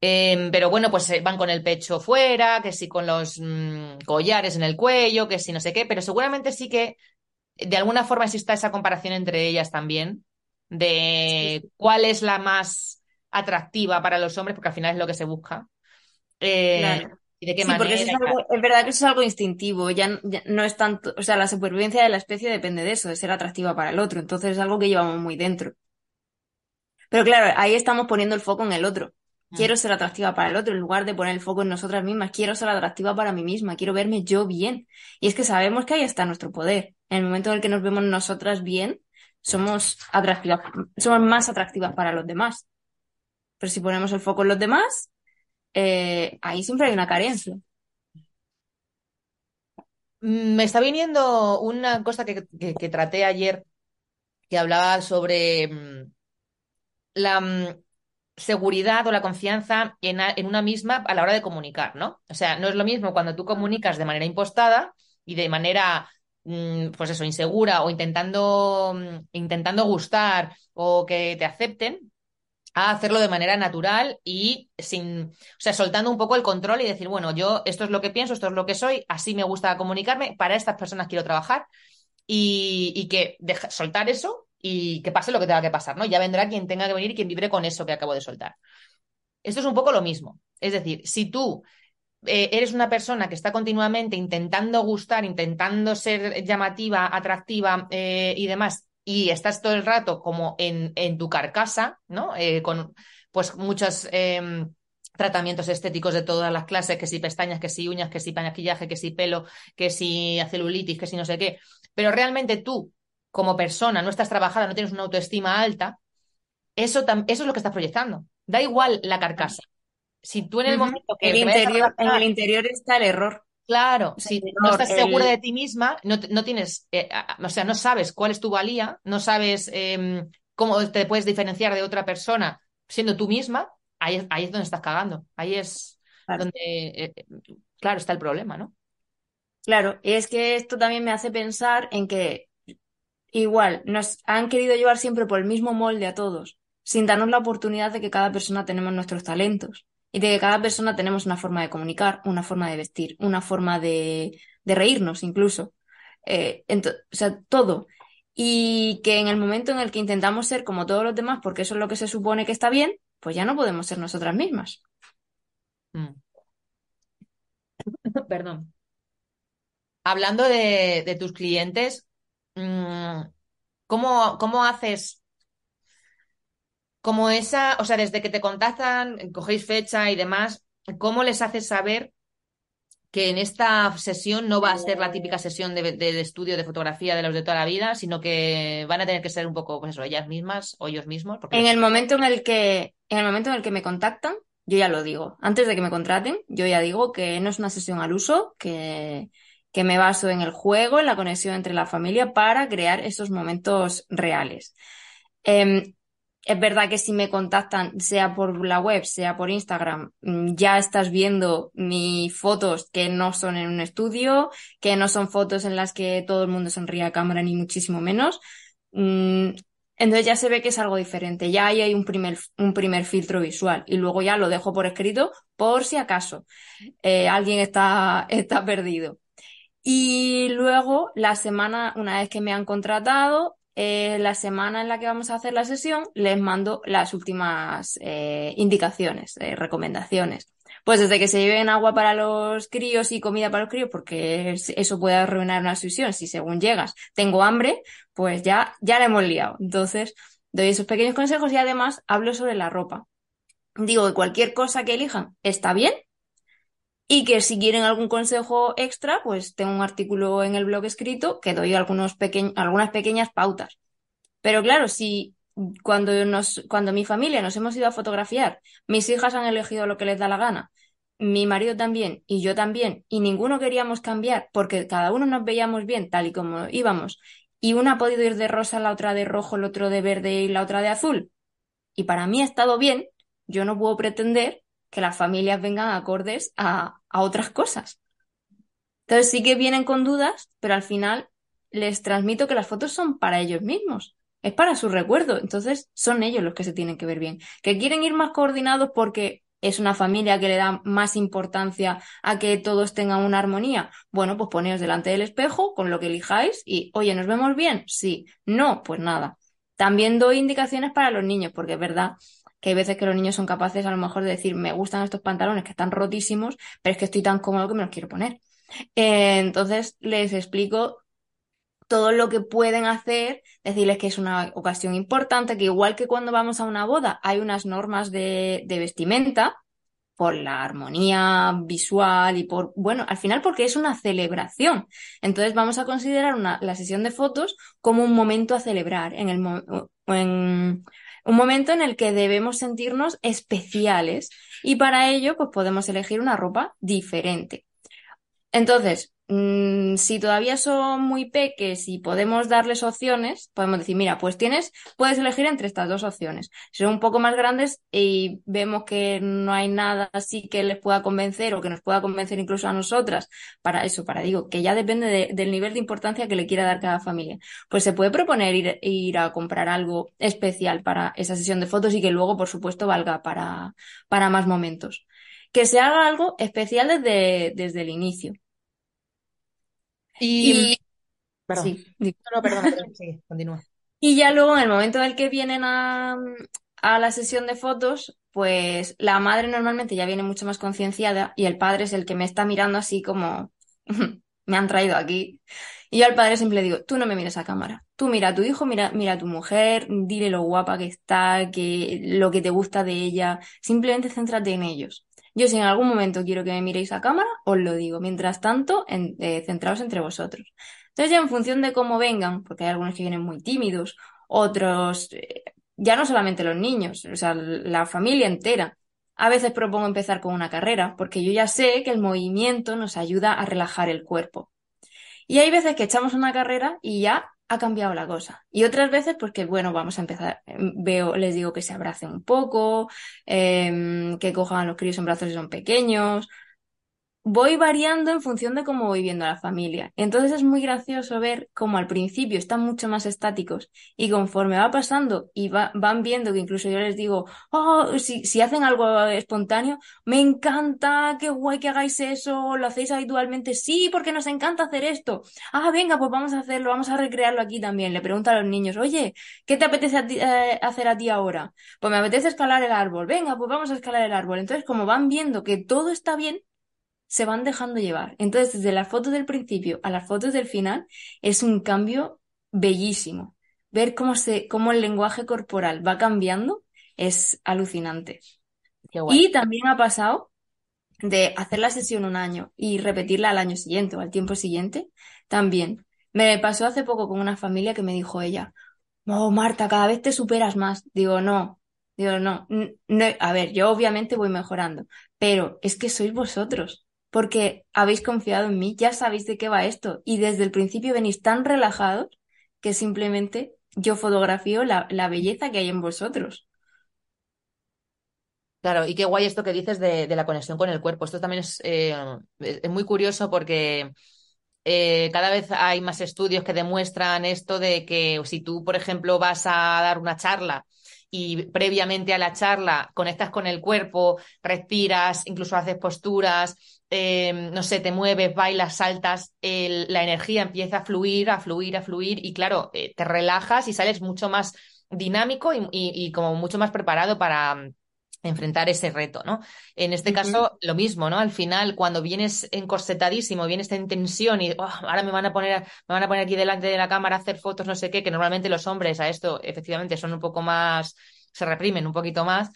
Em, pero bueno, pues eh, van con el pecho fuera, que sí con los mm, collares en el cuello, que sí no sé qué, pero seguramente sí que de alguna forma exista esa comparación entre ellas también, de cuál es la más atractiva para los hombres, porque al final es lo que se busca. Eh, Claro. Y de qué Sí, porque eso manera es y tal. algo, es verdad que eso es algo instintivo, ya no es tanto, o sea, la supervivencia de la especie depende de eso, de ser atractiva para el otro, entonces es algo que llevamos muy dentro. Pero claro, ahí estamos poniendo el foco en el otro. Mm. Quiero ser atractiva para el otro, en lugar de poner el foco en nosotras mismas, quiero ser atractiva para mí misma, quiero verme yo bien. Y es que sabemos que ahí está nuestro poder. En el momento en el que nos vemos nosotras bien, somos atractivas, somos más atractivas para los demás. Pero si ponemos el foco en los demás, eh, ahí siempre hay una carencia. Mm, Me está viniendo una cosa que, traté ayer, que hablaba sobre mm, la mm, seguridad o la confianza en, en una misma a la hora de comunicar, ¿no? O sea, no es lo mismo cuando tú comunicas de manera impostada y de manera, pues eso, insegura o intentando, intentando gustar o que te acepten, a hacerlo de manera natural y sin, o sea, soltando un poco el control y decir, bueno, yo esto es lo que pienso, esto es lo que soy, así me gusta comunicarme, para estas personas quiero trabajar y, y que deja- soltar eso y que pase lo que tenga que pasar, ¿no? Ya vendrá quien tenga que venir y quien vibre con eso que acabo de soltar. Esto es un poco lo mismo. Es decir, si tú eh, eres una persona que está continuamente intentando gustar, intentando ser llamativa, atractiva eh, y demás, y estás todo el rato como en, en tu carcasa, ¿no? Eh, con pues muchos eh, tratamientos estéticos de todas las clases, que si pestañas, que si uñas, que si maquillaje, que si pelo, que si celulitis, que si no sé qué, pero realmente tú, como persona, no estás trabajada, no tienes una autoestima alta, eso, eso es lo que estás proyectando. Da igual la carcasa. Si tú en el momento que El interior, en el interior está el error. Claro, si el no estás segura de ti misma, no, no tienes, eh, o sea, no sabes cuál es tu valía, no sabes eh, cómo te puedes diferenciar de otra persona siendo tú misma, ahí, es- ahí es donde estás cagando. Ahí es Claro. donde, eh, eh, claro, está el problema, ¿no? Claro, y es que esto también me hace pensar en que igual nos han querido llevar siempre por el mismo molde a todos, sin darnos la oportunidad de que cada persona tenemos nuestros talentos y de que cada persona tenemos una forma de comunicar, una forma de vestir, una forma de, de reírnos incluso. Eh, o sea, todo. Y que en el momento en el que intentamos ser como todos los demás, porque eso es lo que se supone que está bien, pues ya no podemos ser nosotras mismas. Mm. [laughs] Perdón. Hablando de, de tus clientes, mm, ¿cómo, cómo haces como esa, o sea, desde que te contactan, cogéis fecha y demás, ¿cómo les haces saber que en esta sesión no va a ser la típica sesión de, de- de estudio de fotografía de los de toda la vida, sino que van a tener que ser un poco, pues eso, ellas mismas o ellos mismos? Porque En el momento en el que, en el momento en el que me contactan, yo ya lo digo. Antes de que me contraten, yo ya digo que no es una sesión al uso, que, que me baso en el juego, en la conexión entre la familia para crear esos momentos reales. Em, es verdad que si me contactan, sea por la web, sea por Instagram, mm, ya estás viendo mis fotos que no son en un estudio, que no son fotos en las que todo el mundo sonríe a cámara, ni muchísimo menos. Mm, entonces ya se ve que es algo diferente, ya ahí hay un primer, un primer filtro visual y luego ya lo dejo por escrito por si acaso eh, alguien está, [laughs] está perdido. Y luego, la semana, una vez que me han contratado, eh, la semana en la que vamos a hacer la sesión, les mando las últimas eh, indicaciones, eh, recomendaciones. Pues desde que se lleven agua para los críos y comida para los críos, porque eso puede arruinar una sucesión. Si según llegas tengo hambre, pues ya, ya la hemos liado. Entonces, doy esos pequeños consejos y además hablo sobre la ropa. Digo que cualquier cosa que elijan está bien y que si quieren algún consejo extra, pues tengo un artículo en el blog escrito que doy algunos algunas pequeñas pautas. Pero claro, si cuando, nos, cuando mi familia nos hemos ido a fotografiar, mis hijas han elegido lo que les da la gana, mi marido también y yo también, y ninguno queríamos cambiar porque cada uno nos veíamos bien tal y como íbamos, y una ha podido ir de rosa, la otra de rojo, el otro de verde y la otra de azul, y para mí ha estado bien, yo no puedo pretender que las familias vengan acordes a, otras cosas. Entonces sí que vienen con dudas, pero al final les transmito que las fotos son para ellos mismos es para su recuerdo. Entonces, son ellos los que se tienen que ver bien. Que quieren ir más coordinados porque es una familia que le da más importancia a que todos tengan una armonía. Bueno, pues poneos delante del espejo con lo que elijáis y, oye, ¿nos vemos bien? Sí. No, pues nada. También doy indicaciones para los niños, porque es verdad que hay veces que los niños son capaces a lo mejor de decir, me gustan estos pantalones que están rotísimos, pero es que estoy tan cómodo que me los quiero poner. Eh, entonces les explico todo lo que pueden hacer, decirles que es una ocasión importante, que igual que cuando vamos a una boda hay unas normas de, vestimenta, por la armonía visual y por, bueno, al final porque es una celebración. Entonces vamos a considerar una, la sesión de fotos como un momento a celebrar, en, el, un momento en el que debemos sentirnos especiales y para ello pues podemos elegir una ropa diferente. Entonces, Mm, si todavía son muy peques y podemos darles opciones, podemos decir, mira, pues tienes, puedes elegir entre estas dos opciones. Si son un poco más grandes y vemos que no hay nada así que les pueda convencer o que nos pueda convencer incluso a nosotras, para eso, para digo, que ya depende del nivel de importancia que le quiera dar cada familia, pues se puede proponer ir, ir a comprar algo especial para esa sesión de fotos y que luego, por supuesto, valga para, para más momentos. Que se haga algo especial desde, desde el inicio. Y, Sí, no, perdona, sí, [laughs] continúa. Y ya luego, en el momento en el que vienen a, a la sesión de fotos, pues la madre normalmente ya viene mucho más concienciada y el padre es el que me está mirando así como [laughs] me han traído aquí. Y yo al padre siempre le digo, tú no me mires a cámara, tú mira a tu hijo, mira, mira a tu mujer, dile lo guapa que está, que lo que te gusta de ella, simplemente céntrate en ellos. Yo si en algún momento quiero que me miréis a cámara, os lo digo. Mientras tanto, en, eh, centraos entre vosotros. Entonces ya en función de cómo vengan, porque hay algunos que vienen muy tímidos, otros, eh, ya no solamente los niños, o sea, la familia entera. A veces propongo empezar con una carrera, porque yo ya sé que el movimiento nos ayuda a relajar el cuerpo. Y hay veces que echamos una carrera y ya ha cambiado la cosa. Y otras veces, porque pues bueno, vamos a empezar, em, veo, les digo que se abracen un poco, em, que cojan los críos en brazos si son pequeños, voy variando en función de cómo voy viendo a la familia. Entonces es muy gracioso ver cómo al principio están mucho más estáticos y conforme va pasando y van viendo que incluso yo les digo, oh, si, si hacen algo espontáneo, me encanta, qué guay que hagáis eso, lo hacéis habitualmente, sí, porque nos encanta hacer esto. Ah, venga, pues vamos a hacerlo, vamos a recrearlo aquí también. Le pregunto a los niños, oye, ¿qué te apetece eh, hacer a ti ahora? Pues me apetece escalar el árbol, venga, pues vamos a escalar el árbol. Entonces, como van viendo que todo está bien, se van dejando llevar. Entonces, desde las fotos del principio a las fotos del final, es un cambio bellísimo. Ver cómo, se, cómo el lenguaje corporal va cambiando es alucinante. Y también ha pasado de hacer la sesión un año y repetirla al año siguiente o al tiempo siguiente, también. Me pasó hace poco con una familia que me dijo ella, oh, Marta, cada vez te superas más. Digo, no, digo, no, no, a ver, yo obviamente voy mejorando, pero es que sois vosotros porque habéis confiado en mí, ya sabéis de qué va esto y desde el principio venís tan relajados que simplemente yo fotografío la, belleza que hay en vosotros. Claro, y qué guay esto que dices de, la conexión con el cuerpo. Esto también es, eh, es muy curioso porque eh, cada vez hay más estudios que demuestran esto de que si tú, por ejemplo, vas a dar una charla y previamente a la charla conectas con el cuerpo, respiras, incluso haces posturas, eh, no sé, te mueves, bailas, saltas, la energía empieza a fluir, a fluir, a fluir y claro, eh, te relajas y sales mucho más dinámico y, como mucho más preparado para, enfrentar ese reto, ¿no? En este caso, lo mismo, ¿no? Al final, cuando vienes encorsetadísimo, vienes en tensión y oh, ahora me van a poner, me van a poner aquí delante de la cámara a hacer fotos, no sé qué, que normalmente los hombres a esto efectivamente son un poco más, se reprimen un poquito más.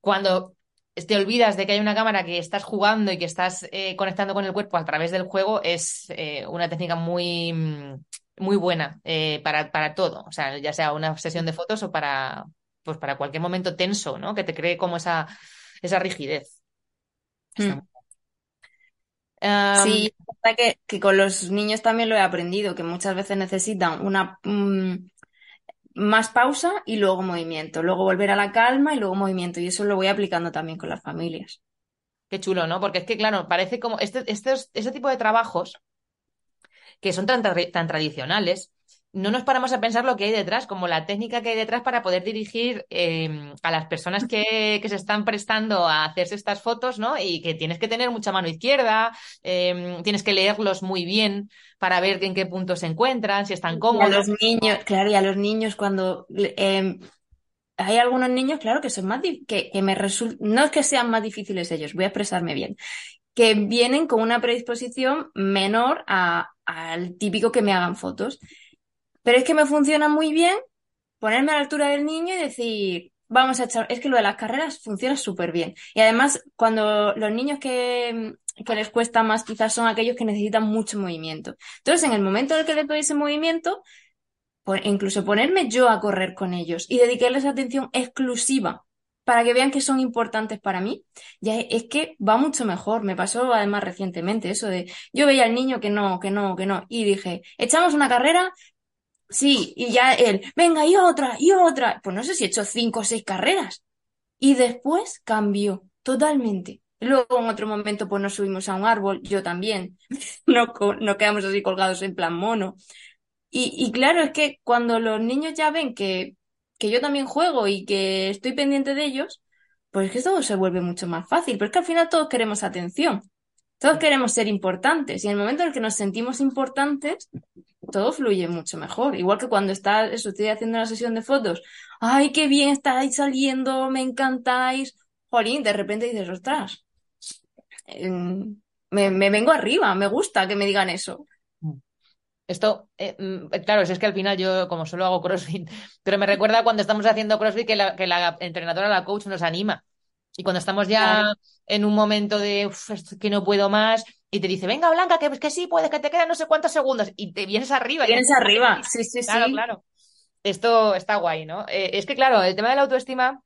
Cuando te olvidas de que hay una cámara que estás jugando y que estás eh, conectando con el cuerpo a través del juego, es eh, una técnica muy, muy buena eh, para, para todo. O sea, ya sea una sesión de fotos o para, pues para cualquier momento tenso, ¿no? Que te cree como esa, esa rigidez. Hmm. sí, que, que, con los niños también lo he aprendido, que muchas veces necesitan una mm, más pausa y luego movimiento, luego volver a la calma y luego movimiento, y eso lo voy aplicando también con las familias. Qué chulo, ¿no? Porque es que, claro, parece como este, este tipo de trabajos que son tan, tan tradicionales, no nos paramos a pensar lo que hay detrás, como la técnica que hay detrás para poder dirigir em, a las personas que, se están prestando a hacerse estas fotos, ¿no? Y que tienes que tener mucha mano izquierda, em, tienes que leerlos muy bien para ver en qué punto se encuentran, si están cómodos. a los niños, claro, y a los niños cuando em, hay algunos niños, claro, que son más que, que me resulta, no es que sean más difíciles ellos, voy a expresarme bien, que vienen con una predisposición menor al típico que me hagan fotos. Pero es que me funciona muy bien ponerme a la altura del niño y decir, vamos a echar, es que lo de las carreras funciona súper bien. Y además, cuando los niños que, que les cuesta más quizás son aquellos que necesitan mucho movimiento. Entonces, en el momento en el que les doy ese movimiento, pues incluso ponerme yo a correr con ellos y dedicarles atención exclusiva para que vean que son importantes para mí, ya es que va mucho mejor. Me pasó además recientemente eso de yo veía al niño que no, que no, que no, y dije, echamos una carrera Sí, y ya él, venga, y otra, y otra. Pues no sé si he hecho cinco o seis carreras. Y después cambió totalmente. Luego en otro momento pues nos subimos a un árbol, yo también. [laughs] no, no quedamos así colgados en plan mono. Y, y claro, es que cuando los niños ya ven que, que yo también juego y que estoy pendiente de ellos, pues es que todo se vuelve mucho más fácil. Pero es que al final todos queremos atención. Todos queremos ser importantes. Y en el momento en el que nos sentimos importantes, todo fluye mucho mejor. Igual que cuando está, eso, estoy haciendo una sesión de fotos. ¡Ay, qué bien estáis saliendo! ¡Me encantáis! Jolín, de repente dices, ostras, em, me, me, vengo arriba, me gusta que me digan eso. Esto, eh, mm, claro, es que al final yo, como solo hago CrossFit, [laughs] pero me recuerda cuando estamos haciendo CrossFit que la, que la entrenadora, la coach, nos anima. Y cuando estamos ya en un momento de que no puedo más, y te dice, venga, Blanca, que, que sí, puedes, que te quedan no sé cuántos segundos, y te vienes arriba. Vienes arriba, sí, sí, claro, sí. Claro, Esto está guay, ¿no? Eh, es que, claro, el tema de la autoestima,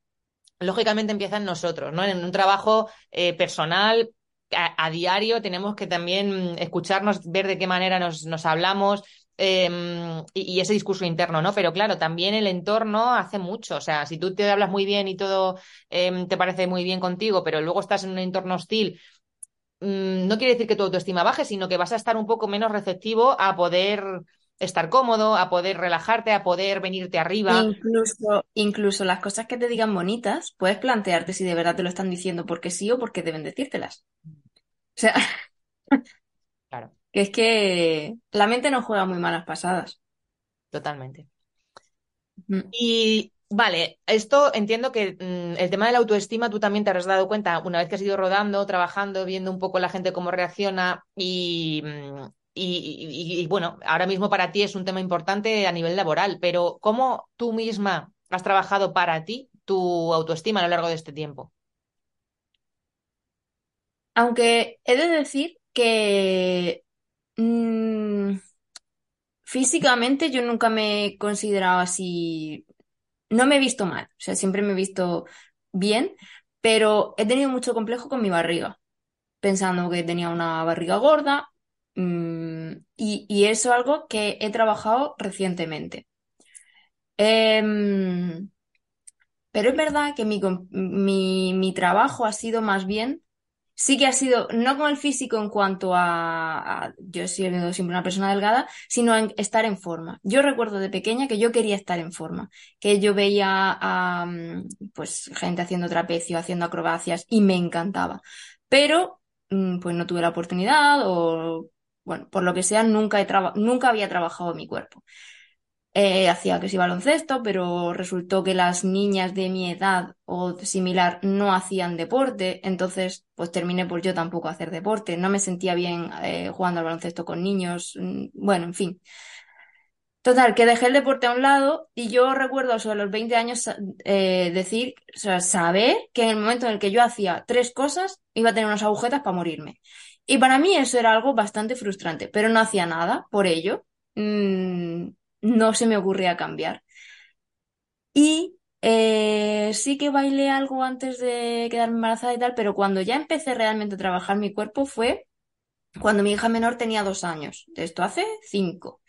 lógicamente empieza en nosotros, ¿no? En un trabajo eh, personal, a, diario, tenemos que también escucharnos, ver de qué manera nos, nos hablamos, Em, y, ese discurso interno, ¿no? Pero claro, también el entorno hace mucho. O sea, si tú te hablas muy bien y todo em, te parece muy bien contigo, pero luego estás en un entorno hostil, mm, no quiere decir que tu autoestima baje, sino que vas a estar un poco menos receptivo a poder estar cómodo, a poder relajarte, a poder venirte arriba. Incluso, incluso las cosas que te digan bonitas, puedes plantearte si de verdad te lo están diciendo porque sí o porque deben decírtelas. O sea, [laughs] claro que es que la mente no juega muy malas pasadas. Totalmente. Y vale, esto entiendo que mm, el tema de la autoestima tú también te has dado cuenta una vez que has ido rodando, trabajando, viendo un poco la gente cómo reacciona y, mm, y, bueno, ahora mismo para ti es un tema importante a nivel laboral, pero ¿cómo tú misma has trabajado para ti tu autoestima a lo largo de este tiempo? Aunque he de decir que Mm, físicamente yo nunca me he considerado así, no me he visto mal, o sea, siempre me he visto bien, pero he tenido mucho complejo con mi barriga, pensando que tenía una barriga gorda, mm, y, eso es algo que he trabajado recientemente. Em, pero es verdad que mi, mi, mi trabajo ha sido más bien sí que ha sido, no con el físico en cuanto a, yo he sido siempre una persona delgada, sino en estar en forma. Yo recuerdo de pequeña que yo quería estar en forma, que yo veía a mm, pues gente haciendo trapecio, haciendo acrobacias y me encantaba. Pero mm, pues no tuve la oportunidad o bueno, por lo que sea, nunca, he nunca había trabajado mi cuerpo. Eh, hacía que sí baloncesto, pero resultó que las niñas de mi edad o similar no hacían deporte, entonces pues terminé por yo tampoco hacer deporte, no me sentía bien eh, jugando al baloncesto con niños, mm, bueno, en fin. Total, que dejé el deporte a un lado y yo recuerdo sobre los 20 años eh, decir, o sea, saber que en el momento en el que yo hacía tres cosas iba a tener unas agujetas para morirme. Y para mí eso era algo bastante frustrante, pero no hacía nada por ello. Mm, no se me ocurría cambiar. Y eh, sí que bailé algo antes de quedarme embarazada y tal, pero cuando ya empecé realmente a trabajar mi cuerpo fue cuando mi hija menor tenía dos años. De esto hace cinco.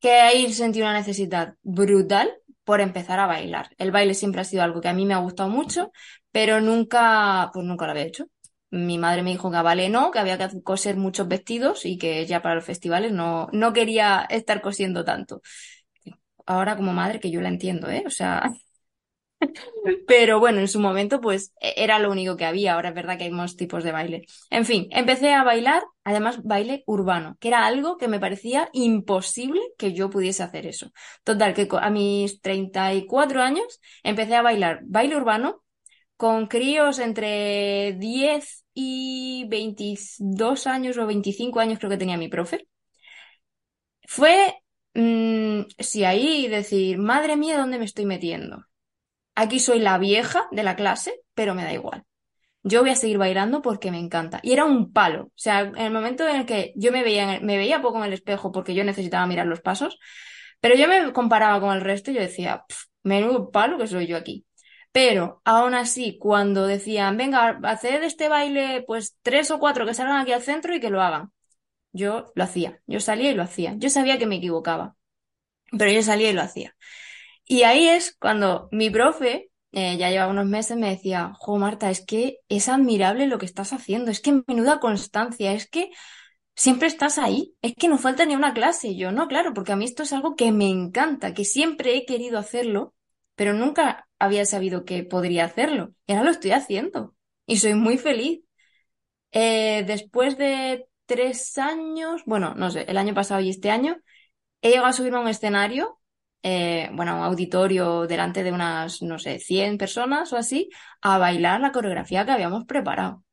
Que ahí sentí una necesidad brutal por empezar a bailar. El baile siempre ha sido algo que a mí me ha gustado mucho, pero nunca, pues nunca lo había hecho. Mi madre me dijo que a ballet no, que había que coser muchos vestidos y que ya para los festivales no, no quería estar cosiendo tanto ahora como madre que yo la entiendo, ¿eh? O sea, [laughs] pero bueno, en su momento pues e-, era lo único que había, ahora es verdad que hay más tipos de baile. En fin, empecé a bailar, además baile urbano, que era algo que me parecía imposible que yo pudiese hacer eso. Total, que a mis 34 años empecé a bailar baile urbano con críos entre 10 y 22 años o 25 años creo que tenía mi profe. Fue Mm, sí, ahí decir, madre mía, ¿dónde me estoy metiendo? Aquí soy la vieja de la clase, pero me da igual. Yo voy a seguir bailando porque me encanta. Y era un palo. O sea, en el momento en el que yo me veía, me veía poco en el espejo porque yo necesitaba mirar los pasos, pero yo me comparaba con el resto y yo decía, menudo palo que soy yo aquí. Pero aún así, cuando decían, venga, haced este baile, pues tres o cuatro que salgan aquí al centro y que lo hagan. Yo lo hacía, yo salía y lo hacía. Yo sabía que me equivocaba, pero yo salía y lo hacía. Y ahí es cuando mi profe, eh, ya lleva unos meses, me decía, Jo, Marta, es que es admirable lo que estás haciendo, es que menuda constancia, es que siempre estás ahí, es que no falta ni una clase. Yo, no, claro, porque a mí esto es algo que me encanta, que siempre he querido hacerlo, pero nunca había sabido que podría hacerlo. Y ahora lo estoy haciendo. Y soy muy feliz. Eh, después de tres años, bueno, no sé, el año pasado y este año, he llegado a subirme a un escenario, eh, bueno, un auditorio delante de unas, no sé, 100 personas o así, a bailar la coreografía que habíamos preparado.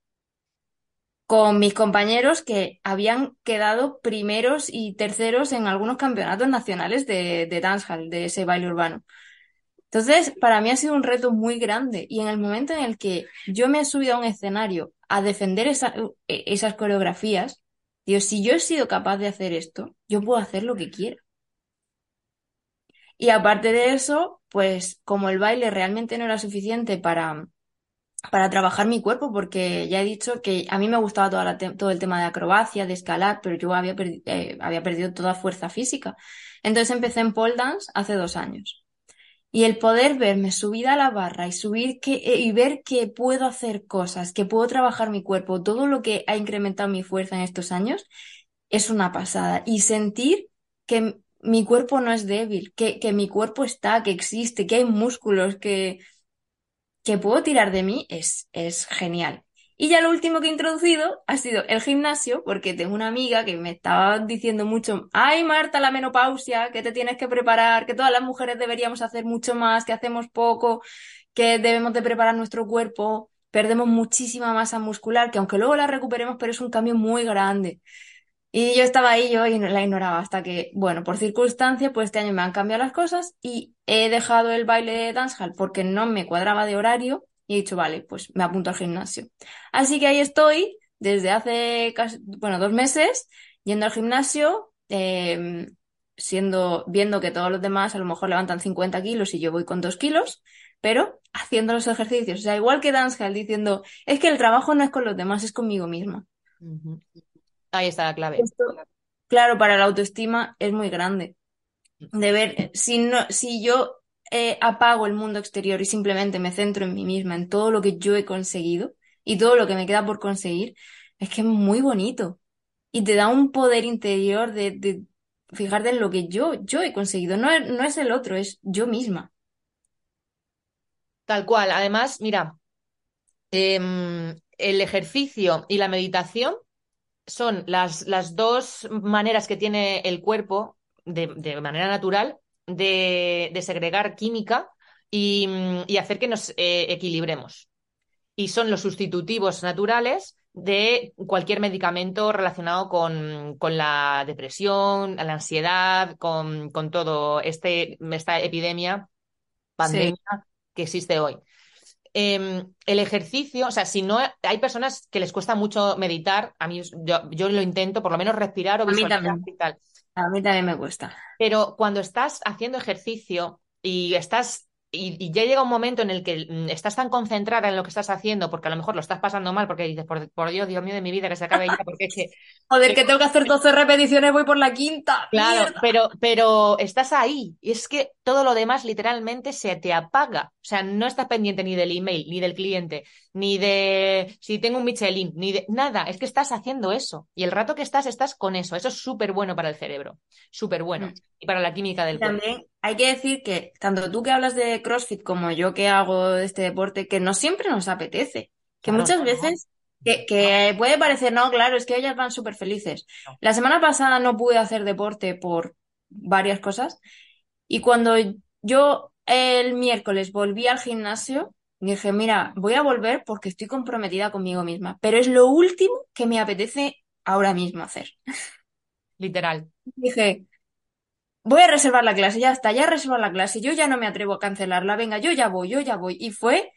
Con mis compañeros que habían quedado primeros y terceros en algunos campeonatos nacionales de, de dancehall, de ese baile urbano. Entonces, para mí ha sido un reto muy grande y en el momento en el que yo me he subido a un escenario a defender e, esas coreografías, Digo, si yo he sido capaz de hacer esto, yo puedo hacer lo que quiera. Y aparte de eso, pues como el baile realmente no era suficiente para, para trabajar mi cuerpo, porque ya he dicho que a mí me gustaba todo el tema de acrobacia, de escalar, pero yo había, eh, había perdido toda fuerza física. Entonces empecé en pole dance hace dos años. Y el poder verme subida a la barra y subir que, eh, y ver que puedo hacer cosas, que puedo trabajar mi cuerpo, todo lo que ha incrementado mi fuerza en estos años, es una pasada. Y sentir que mi cuerpo no es débil, que, que mi cuerpo está, que existe, que hay músculos, que, que puedo tirar de mí, es, es genial. Y ya lo último que he introducido ha sido el gimnasio, porque tengo una amiga que me estaba diciendo mucho, ay Marta, la menopausia, que te tienes que preparar, que todas las mujeres deberíamos hacer mucho más, que hacemos poco, que debemos de preparar nuestro cuerpo, perdemos muchísima masa muscular, que aunque luego la recuperemos, pero es un cambio muy grande. Y yo estaba ahí, yo y la ignoraba hasta que, bueno, por circunstancias, pues este año me han cambiado las cosas y he dejado el baile de dancehall porque no me cuadraba de horario y he dicho, vale, pues me apunto al gimnasio. Así que ahí estoy desde hace, casi, bueno, dos meses, yendo al gimnasio, em, siendo, viendo que todos los demás a lo mejor levantan 50 kilos y yo voy con 2 kilos, pero haciendo los ejercicios. O sea, igual que Dancehall diciendo, es que el trabajo no es con los demás, es conmigo misma. Ahí está la clave. claro, para la autoestima es muy grande. De ver, si, no, si yo eh, apago el mundo exterior y simplemente me centro en mí misma, en todo lo que yo he conseguido y todo lo que me queda por conseguir, es que es muy bonito. Y te da un poder interior de, fijarte en lo que yo, yo he conseguido. No es, no es el otro, es yo misma. Tal cual. Además, mira, em, el ejercicio y la meditación son las, las dos maneras que tiene el cuerpo de, de manera natural de, de segregar química y, y hacer que nos eh, equilibremos. Y son los sustitutivos naturales de cualquier medicamento relacionado con, con la depresión, la ansiedad, con, con todo este, esta epidemia, pandemia Sí. que existe hoy. Eh, el ejercicio, o sea, si no hay personas que les cuesta mucho meditar, a mí yo, yo lo intento, por lo menos respirar o visualizar y tal. A mí también me cuesta. Pero cuando estás haciendo ejercicio y estás y, y ya llega un momento en el que mm, estás tan concentrada en lo que estás haciendo, porque a lo mejor lo estás pasando mal, porque dices, por, por Dios, Dios mío de mi vida, que se acabe ya, [laughs] porque es que Joder, que tengo que hacer 12 repeticiones, voy por la quinta. Claro, ¡Mierda! pero, pero estás ahí. Y es que todo lo demás literalmente se te apaga. O sea, no estás pendiente ni del email, ni del cliente, ni de si tengo un Michelin, ni de nada. Es que estás haciendo eso. Y el rato que estás, estás con eso. Eso es súper bueno para el cerebro. Súper bueno. Mm. Y para la química del cuerpo. Hay que decir que tanto tú que hablas de CrossFit como yo que hago este deporte, que no siempre nos apetece. Que Claro, muchas veces, que, que puede parecer, no, claro, es que ellas van súper felices. La semana pasada no pude hacer deporte por varias cosas y cuando yo el miércoles volví al gimnasio, dije, mira, voy a volver porque estoy comprometida conmigo misma, pero es lo último que me apetece ahora mismo hacer. Literal. Dije, voy a reservar la clase, ya está, ya he reservado la clase, yo ya no me atrevo a cancelarla, venga, yo ya voy, yo ya voy. Y fue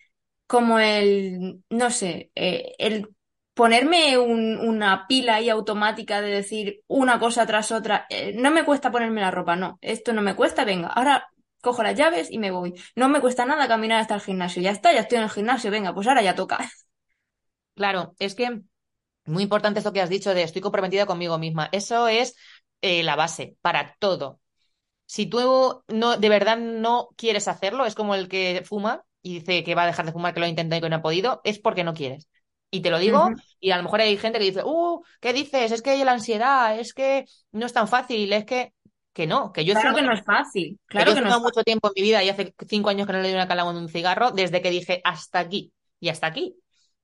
como el, no sé, eh, el ponerme un- una pila ahí automática de decir una cosa tras otra, eh, no me cuesta ponerme la ropa, no, esto no me cuesta, venga, ahora cojo las llaves y me voy. No me cuesta nada caminar hasta el gimnasio, ya está, ya estoy en el gimnasio, venga, pues ahora ya toca. [laughs] Claro, es que muy importante esto que has dicho de estoy comprometida conmigo misma. Eso es eh, la base para todo. Si tú no, de verdad no quieres hacerlo, es como el que fuma y dice que va a dejar de fumar, que lo ha intentado y que no ha podido, es porque no quieres. Y te lo digo, y a lo mejor hay gente que dice, uh, ¿qué dices? Es que hay la ansiedad, es que no es tan fácil, es que, que no, que yo Claro que no es fácil, que yo claro que no es mucho tiempo en mi vida y hace cinco años que no le doy una cala a un cigarro, desde que dije hasta aquí y hasta aquí.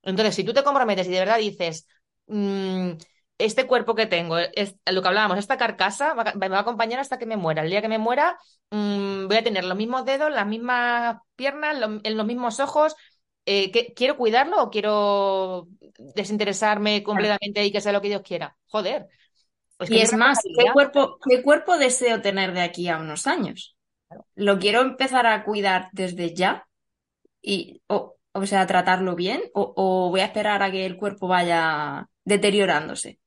Entonces, si tú te comprometes y de verdad dices, mm, este cuerpo que tengo, es, lo que hablábamos, esta carcasa va- me va a acompañar hasta que me muera. El día que me muera, mm, voy a tener los mismos dedos, las mismas piernas, lo- en los mismos ojos. Eh, ¿qué- ¿quiero cuidarlo o quiero desinteresarme completamente y que sea lo que Dios quiera? Joder, Y es más, ¿qué cuerpo, qué cuerpo deseo tener de aquí a unos años? ¿Lo quiero empezar a cuidar desde ya? Y, o, o sea, tratarlo bien? O, o voy a esperar a que el cuerpo vaya deteriorándose?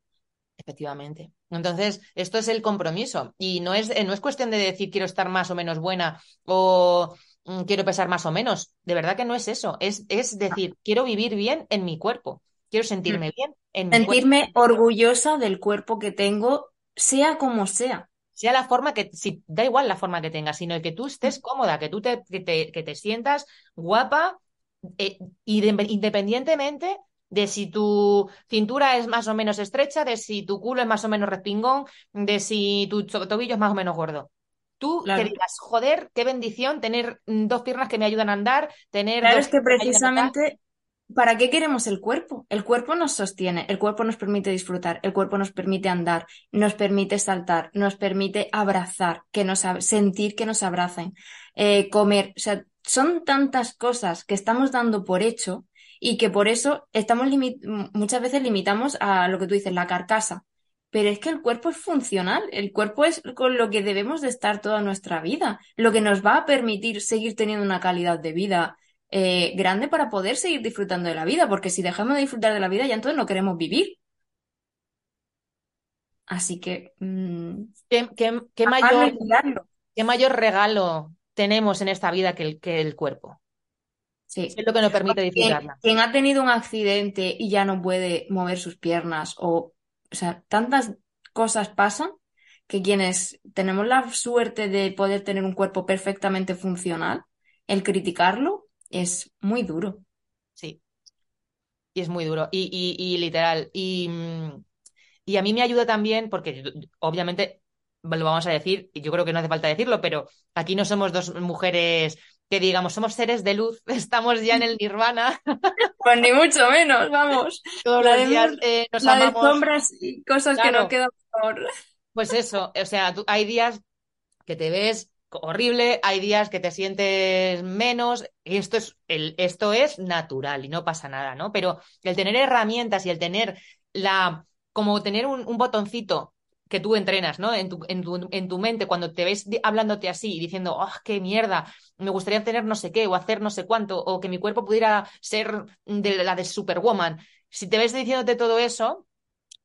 Efectivamente. Entonces, esto es el compromiso. Y no es, eh, no es cuestión de decir quiero estar más o menos buena o mm, quiero pesar más o menos. De verdad que no es eso. Es, es decir, quiero vivir bien en mi cuerpo. Quiero sentirme bien en mi cuerpo. Sentirme orgullosa del cuerpo que tengo, sea como sea. Sea la forma que, si, da igual la forma que tengas, sino que tú estés cómoda, que tú te, que te, que te sientas guapa, eh, independientemente de si tu cintura es más o menos estrecha, de si tu culo es más o menos respingón, de si tu to- tobillo es más o menos gordo. Tú que Claro. digas, joder, qué bendición tener mm, dos piernas que me ayudan a andar, tener Claro, dos es que que precisamente, ¿para qué queremos el cuerpo? El cuerpo nos sostiene, el cuerpo nos permite disfrutar, el cuerpo nos permite andar, nos permite saltar, nos permite abrazar, que nos, sentir que nos abracen, eh, comer. O sea, son tantas cosas que estamos dando por hecho y que por eso estamos muchas veces limitamos a lo que tú dices, la carcasa. Pero es que el cuerpo es funcional, el cuerpo es con lo que debemos de estar toda nuestra vida, lo que nos va a permitir seguir teniendo una calidad de vida eh, grande para poder seguir disfrutando de la vida, porque si dejamos de disfrutar de la vida ya entonces no queremos vivir. Así que mm, ¿Qué, qué- qué amarlo mayor, qué mayor regalo tenemos en esta vida que el, que el cuerpo? Sí. Es lo que nos permite disfrutarla. quien ha tenido un accidente y ya no puede mover sus piernas o, o sea, tantas cosas pasan que quienes tenemos la suerte de poder tener un cuerpo perfectamente funcional, el criticarlo es muy duro. Sí. Y es muy duro. Y, y, y literal. Y, y a mí me ayuda también, porque obviamente lo vamos a decir, y yo creo que no hace falta decirlo, pero aquí no somos dos mujeres que digamos, somos seres de luz, [laughs] estamos ya en el nirvana, Pues ni mucho menos, vamos. todos La los de, días eh, nos la de sombras y cosas que no quedan por... Pues eso, o sea, tú- hay días que te ves horrible, hay días que te sientes menos, y esto es, el, esto es natural y no pasa nada, ¿no? Pero el tener herramientas y el tener la, como tener un, un botoncito que tú entrenas, ¿no? En tu, en, tu, en tu, mente, cuando te ves hablándote así y diciendo, oh, qué mierda, me gustaría tener no sé qué, o hacer no sé cuánto, o que mi cuerpo pudiera ser de la de Superwoman. Si te ves diciéndote todo eso,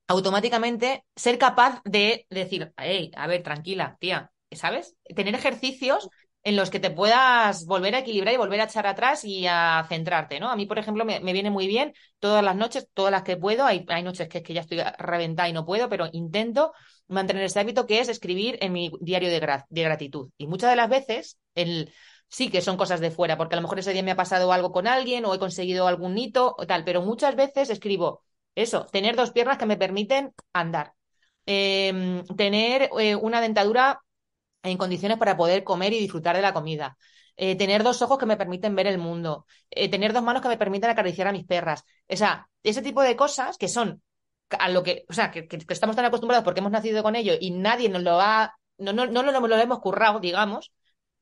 automáticamente ser capaz de decir, hey, a ver, tranquila, tía, ¿sabes? Tener ejercicios en los que te puedas volver a equilibrar y volver a echar atrás y a centrarte, ¿no? A mí, por ejemplo, me, viene muy bien todas las noches, todas las que puedo, hay, noches que, que ya estoy reventada y no puedo, pero intento mantener ese hábito que es escribir en mi diario de, gra de gratitud. Y muchas de las veces, el, sí que son cosas de fuera, porque a lo mejor ese día me ha pasado algo con alguien o he conseguido algún hito o tal, pero muchas veces escribo eso, tener dos piernas que me permiten andar, eh, tener eh, una dentadura en condiciones para poder comer y disfrutar de la comida. Eh, tener dos ojos que me permiten ver el mundo, eh, tener dos manos que me permiten acariciar a mis perras. O sea, ese tipo de cosas que son a lo que, o sea, que, que, estamos tan acostumbrados porque hemos nacido con ello y nadie nos lo ha, no, no, no, no lo, hemos currado, digamos,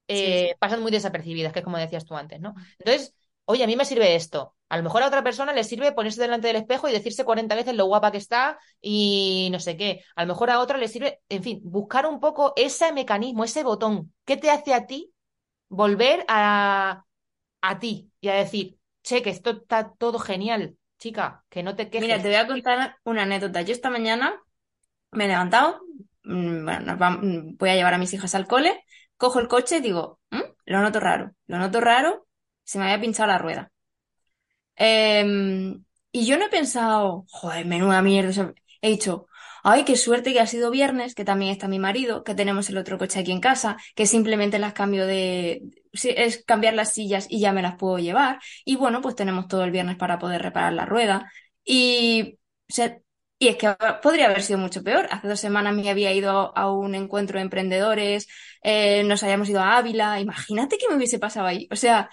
eh, sí, sí. pasan muy desapercibidas, que es como decías tú antes, ¿no? Entonces, oye, a mí me sirve esto. A lo mejor a otra persona le sirve ponerse delante del espejo y decirse 40 veces lo guapa que está y no sé qué. A lo mejor a otra le sirve, en fin, buscar un poco ese mecanismo, ese botón. ¿Qué te hace a ti volver a, a ti y a decir, che, que esto está todo genial, chica, que no te quejes? Mira, te voy a contar una anécdota. Yo esta mañana me he levantado, mm, bueno, voy a llevar a mis hijas al cole, cojo el coche y digo, ¿Mm? lo noto raro, lo noto raro, se me había pinchado la rueda. Eh, y yo no he pensado, joder, menuda mierda. He dicho, ay, qué suerte que ha sido viernes, que también está mi marido, que tenemos el otro coche aquí en casa, que simplemente las cambio de, es cambiar las sillas y ya me las puedo llevar. Y bueno, pues tenemos todo el viernes para poder reparar la rueda. Y, o sea, y es que podría haber sido mucho peor. Hace dos semanas me había ido a un encuentro de emprendedores, eh, nos habíamos ido a Ávila. Imagínate qué me hubiese pasado ahí. O sea,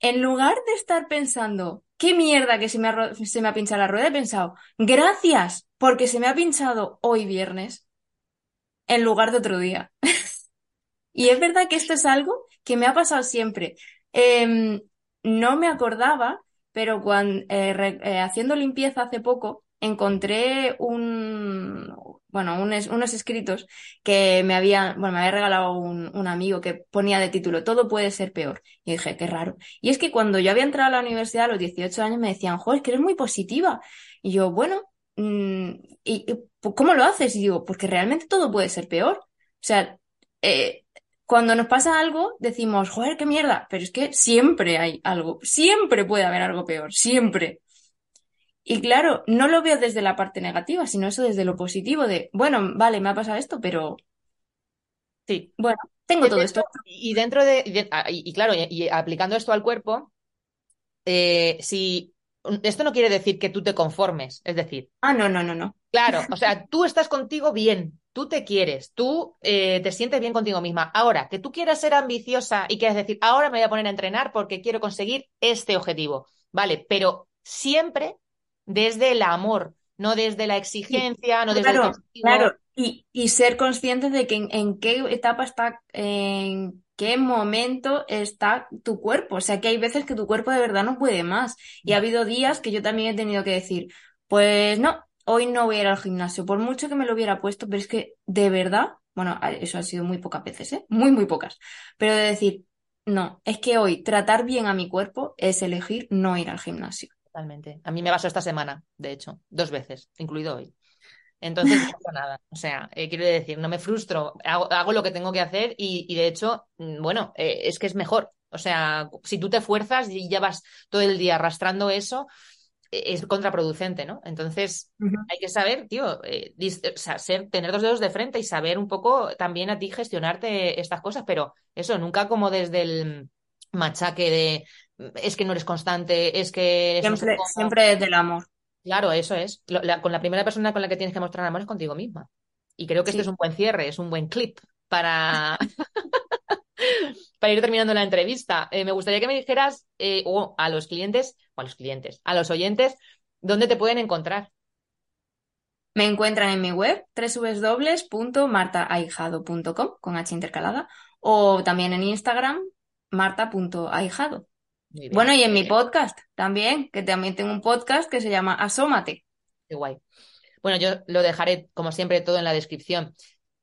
en lugar de estar pensando, qué mierda que se me ha, se me ha pinchado la rueda, he pensado, gracias, porque se me ha pinchado hoy viernes, en lugar de otro día. [laughs] y es verdad que esto es algo que me ha pasado siempre. Eh, no me acordaba, pero cuando, eh, eh, haciendo limpieza hace poco, encontré un, bueno, un, unos escritos que me había, bueno, me había regalado un, un, amigo que ponía de título Todo puede ser peor. Y dije, qué raro. Y es que cuando yo había entrado a la universidad a los 18 años me decían, joder, es que eres muy positiva. Y yo, bueno, mmm, ¿y, y cómo lo haces? Y digo, porque realmente todo puede ser peor. O sea, eh, cuando nos pasa algo, decimos, joder, qué mierda, pero es que siempre hay algo, siempre puede haber algo peor, siempre. Y claro, no lo veo desde la parte negativa, sino eso desde lo positivo de, bueno, vale, me ha pasado esto, pero... Sí. Bueno, tengo y todo dentro, esto. Y dentro de, y, ah, y claro, y, y, aplicando esto al cuerpo, eh, si esto no quiere decir que tú te conformes, es decir. Ah, no, no, no, no. Claro, o sea, tú estás contigo bien, tú te quieres, tú eh, te sientes bien contigo misma. Ahora, que tú quieras ser ambiciosa y quieras decir, ahora me voy a poner a entrenar porque quiero conseguir este objetivo, ¿vale? Pero siempre desde el amor, no desde la exigencia, sí, no desde claro, el. Claro, y, y, ser consciente de que en, en, qué etapa está, en qué momento está tu cuerpo. O sea, que hay veces que tu cuerpo de verdad no puede más. Y ha habido días que yo también he tenido que decir, pues no, hoy no voy a ir al gimnasio, por mucho que me lo hubiera puesto, pero es que de verdad, bueno, eso ha sido muy pocas veces, ¿eh? Muy, muy pocas. Pero de decir, no, es que hoy tratar bien a mi cuerpo es elegir no ir al gimnasio. Totalmente. A mí me pasó esta semana, de hecho, dos veces, incluido hoy. Entonces, no pasa nada. O sea, eh, quiero decir, no me frustro, hago, hago, lo que tengo que hacer y, y de hecho, mm, bueno, eh, es que es mejor. O sea, si tú te fuerzas y ya vas todo el día arrastrando eso, eh, es contraproducente, ¿no? Entonces, uh -huh. hay que saber, tío, o sea, ser, tener dos dedos de frente y saber un poco también a ti gestionarte estas cosas, pero eso, nunca como desde el machaque de es que no eres constante, es que... Siempre, no siempre es del amor. Claro, eso es. La, con la primera persona con la que tienes que mostrar amor es contigo misma. Y creo que sí. este es un buen cierre, es un buen clip para, [laughs] para ir terminando la entrevista. Eh, me gustaría que me dijeras eh, o a los clientes, o a los clientes, a los oyentes, dónde te pueden encontrar. Me encuentran en mi web www.martaahijado.com con H intercalada o también en Instagram, Bueno, y en mi podcast también, que también tengo un podcast que se llama Asómate. Qué guay. Bueno, yo lo dejaré, como siempre, todo en la descripción.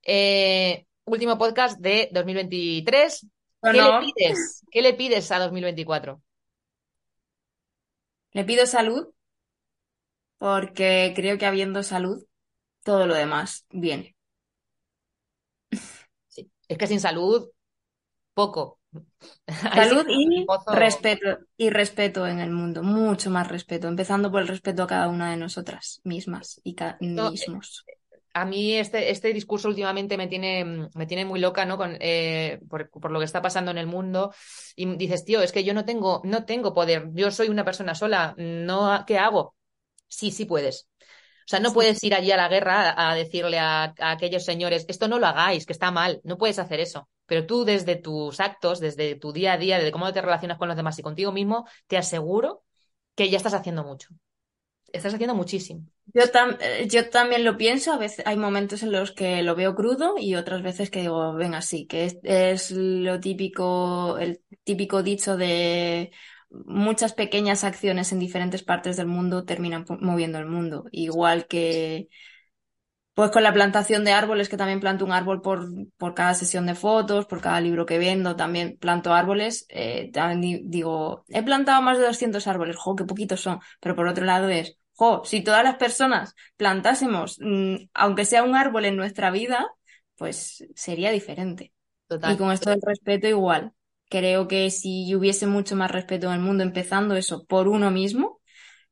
Eh, último podcast de 2023. ¿Qué le pides? ¿Qué le pides a 2024? Le pido salud, porque creo que habiendo salud, todo lo demás viene. Sí. Es que sin salud, poco. [laughs] Salud y respeto, y respeto en el mundo, mucho más respeto, empezando por el respeto a cada una de nosotras mismas y mismos. A mí este, este discurso últimamente me tiene, me tiene muy loca, ¿no? Con, eh, por, por, lo que está pasando en el mundo. Y dices, tío, es que yo no tengo, no tengo poder. Yo soy una persona sola. No, ¿qué hago? Sí, sí puedes. O sea, no puedes ir allí a la guerra a, decirle a, aquellos señores, esto no lo hagáis, que está mal, no puedes hacer eso. Pero tú desde tus actos, desde tu día a día, desde cómo te relacionas con los demás y contigo mismo, te aseguro que ya estás haciendo mucho. Estás haciendo muchísimo. Yo, eh, yo también lo pienso, a veces hay momentos en los que lo veo crudo y otras veces que digo, venga, sí, que es, es lo típico, el típico dicho de muchas pequeñas acciones en diferentes partes del mundo terminan moviendo el mundo. Igual que pues con la plantación de árboles, que también planto un árbol por, por cada sesión de fotos, por cada libro que vendo, también planto árboles. Eh, también digo, he plantado más de 200 árboles, jo, qué poquitos son. Pero por otro lado es, jo, si todas las personas plantásemos, mm, aunque sea un árbol en nuestra vida, pues sería diferente. Y con esto del respeto igual creo que si hubiese mucho más respeto en el mundo, empezando eso por uno mismo,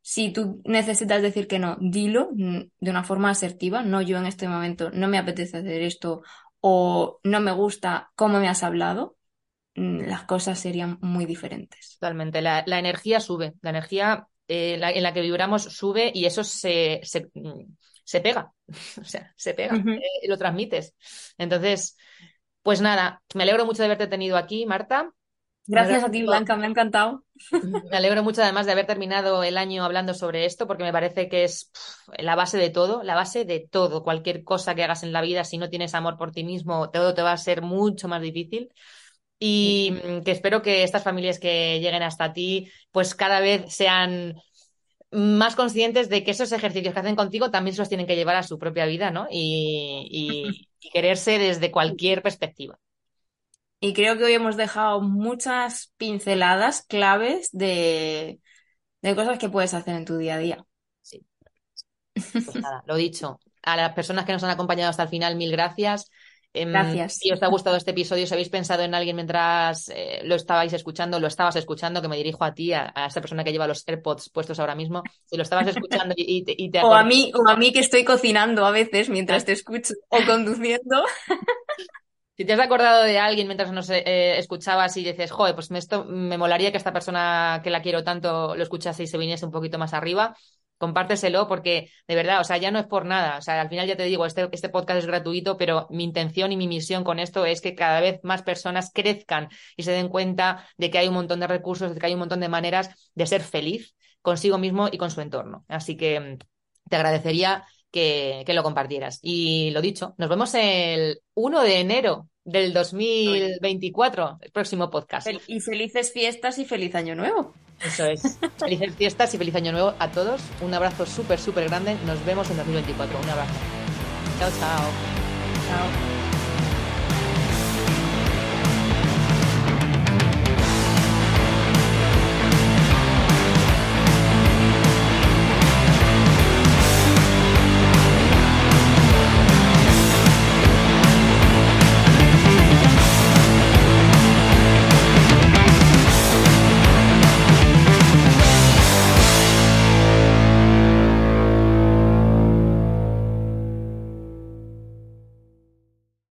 si tú necesitas decir que no, dilo mm, de una forma asertiva, no yo en este momento no me apetece hacer esto o no me gusta cómo me has hablado, mm, las cosas serían muy diferentes. Totalmente, la, energía sube, la energía eh, en la que vibramos sube y eso se, se, mm, se pega, [laughs] o sea, se pega, eh, lo transmites. Entonces, pues nada, me alegro mucho de haberte tenido aquí, Marta. Gracias a ti, Blanca, me ha encantado. Me alegro mucho además de haber terminado el año hablando sobre esto, porque me parece que es la base de todo, la base de todo. Cualquier cosa que hagas en la vida, si no tienes amor por ti mismo, todo te va a ser mucho más difícil. Y que espero que estas familias que lleguen hasta ti, pues cada vez sean más conscientes de que esos ejercicios que hacen contigo también se los tienen que llevar a su propia vida, ¿no? Y, quererse desde cualquier perspectiva. Y creo que hoy hemos dejado muchas pinceladas claves de, de cosas que puedes hacer en tu día a día. Sí. Pues nada, lo dicho. A las personas que nos han acompañado hasta el final, mil gracias. Em, Gracias. Si os ha gustado este episodio, si habéis pensado en alguien mientras eh, lo estabais escuchando, lo estabas escuchando, que me dirijo a ti, a, esta persona que lleva los AirPods puestos ahora mismo, si lo estabas escuchando y, te o a mí O a mí que estoy cocinando a veces mientras te escucho o conduciendo. [laughs] Si te has acordado de alguien mientras nos eh, escuchabas y dices, joder, pues esto me molaría que esta persona que la quiero tanto lo escuchase y se viniese un poquito más arriba, compárteselo porque de verdad, o sea, ya no es por nada, o sea, al final ya te digo, este, este podcast es gratuito, pero mi intención y mi misión con esto es que cada vez más personas crezcan y se den cuenta de que hay un montón de recursos, de que hay un montón de maneras de ser feliz consigo mismo y con su entorno. Así que mm, te agradecería que, que lo compartieras. Y lo dicho, nos vemos el 1 de enero del 2024, el próximo podcast. Y felices fiestas y feliz año nuevo. Eso es. Felices fiestas y feliz año nuevo a todos. Un abrazo súper, súper grande. Nos vemos en 2024. Un abrazo. Chao, chao. Chao.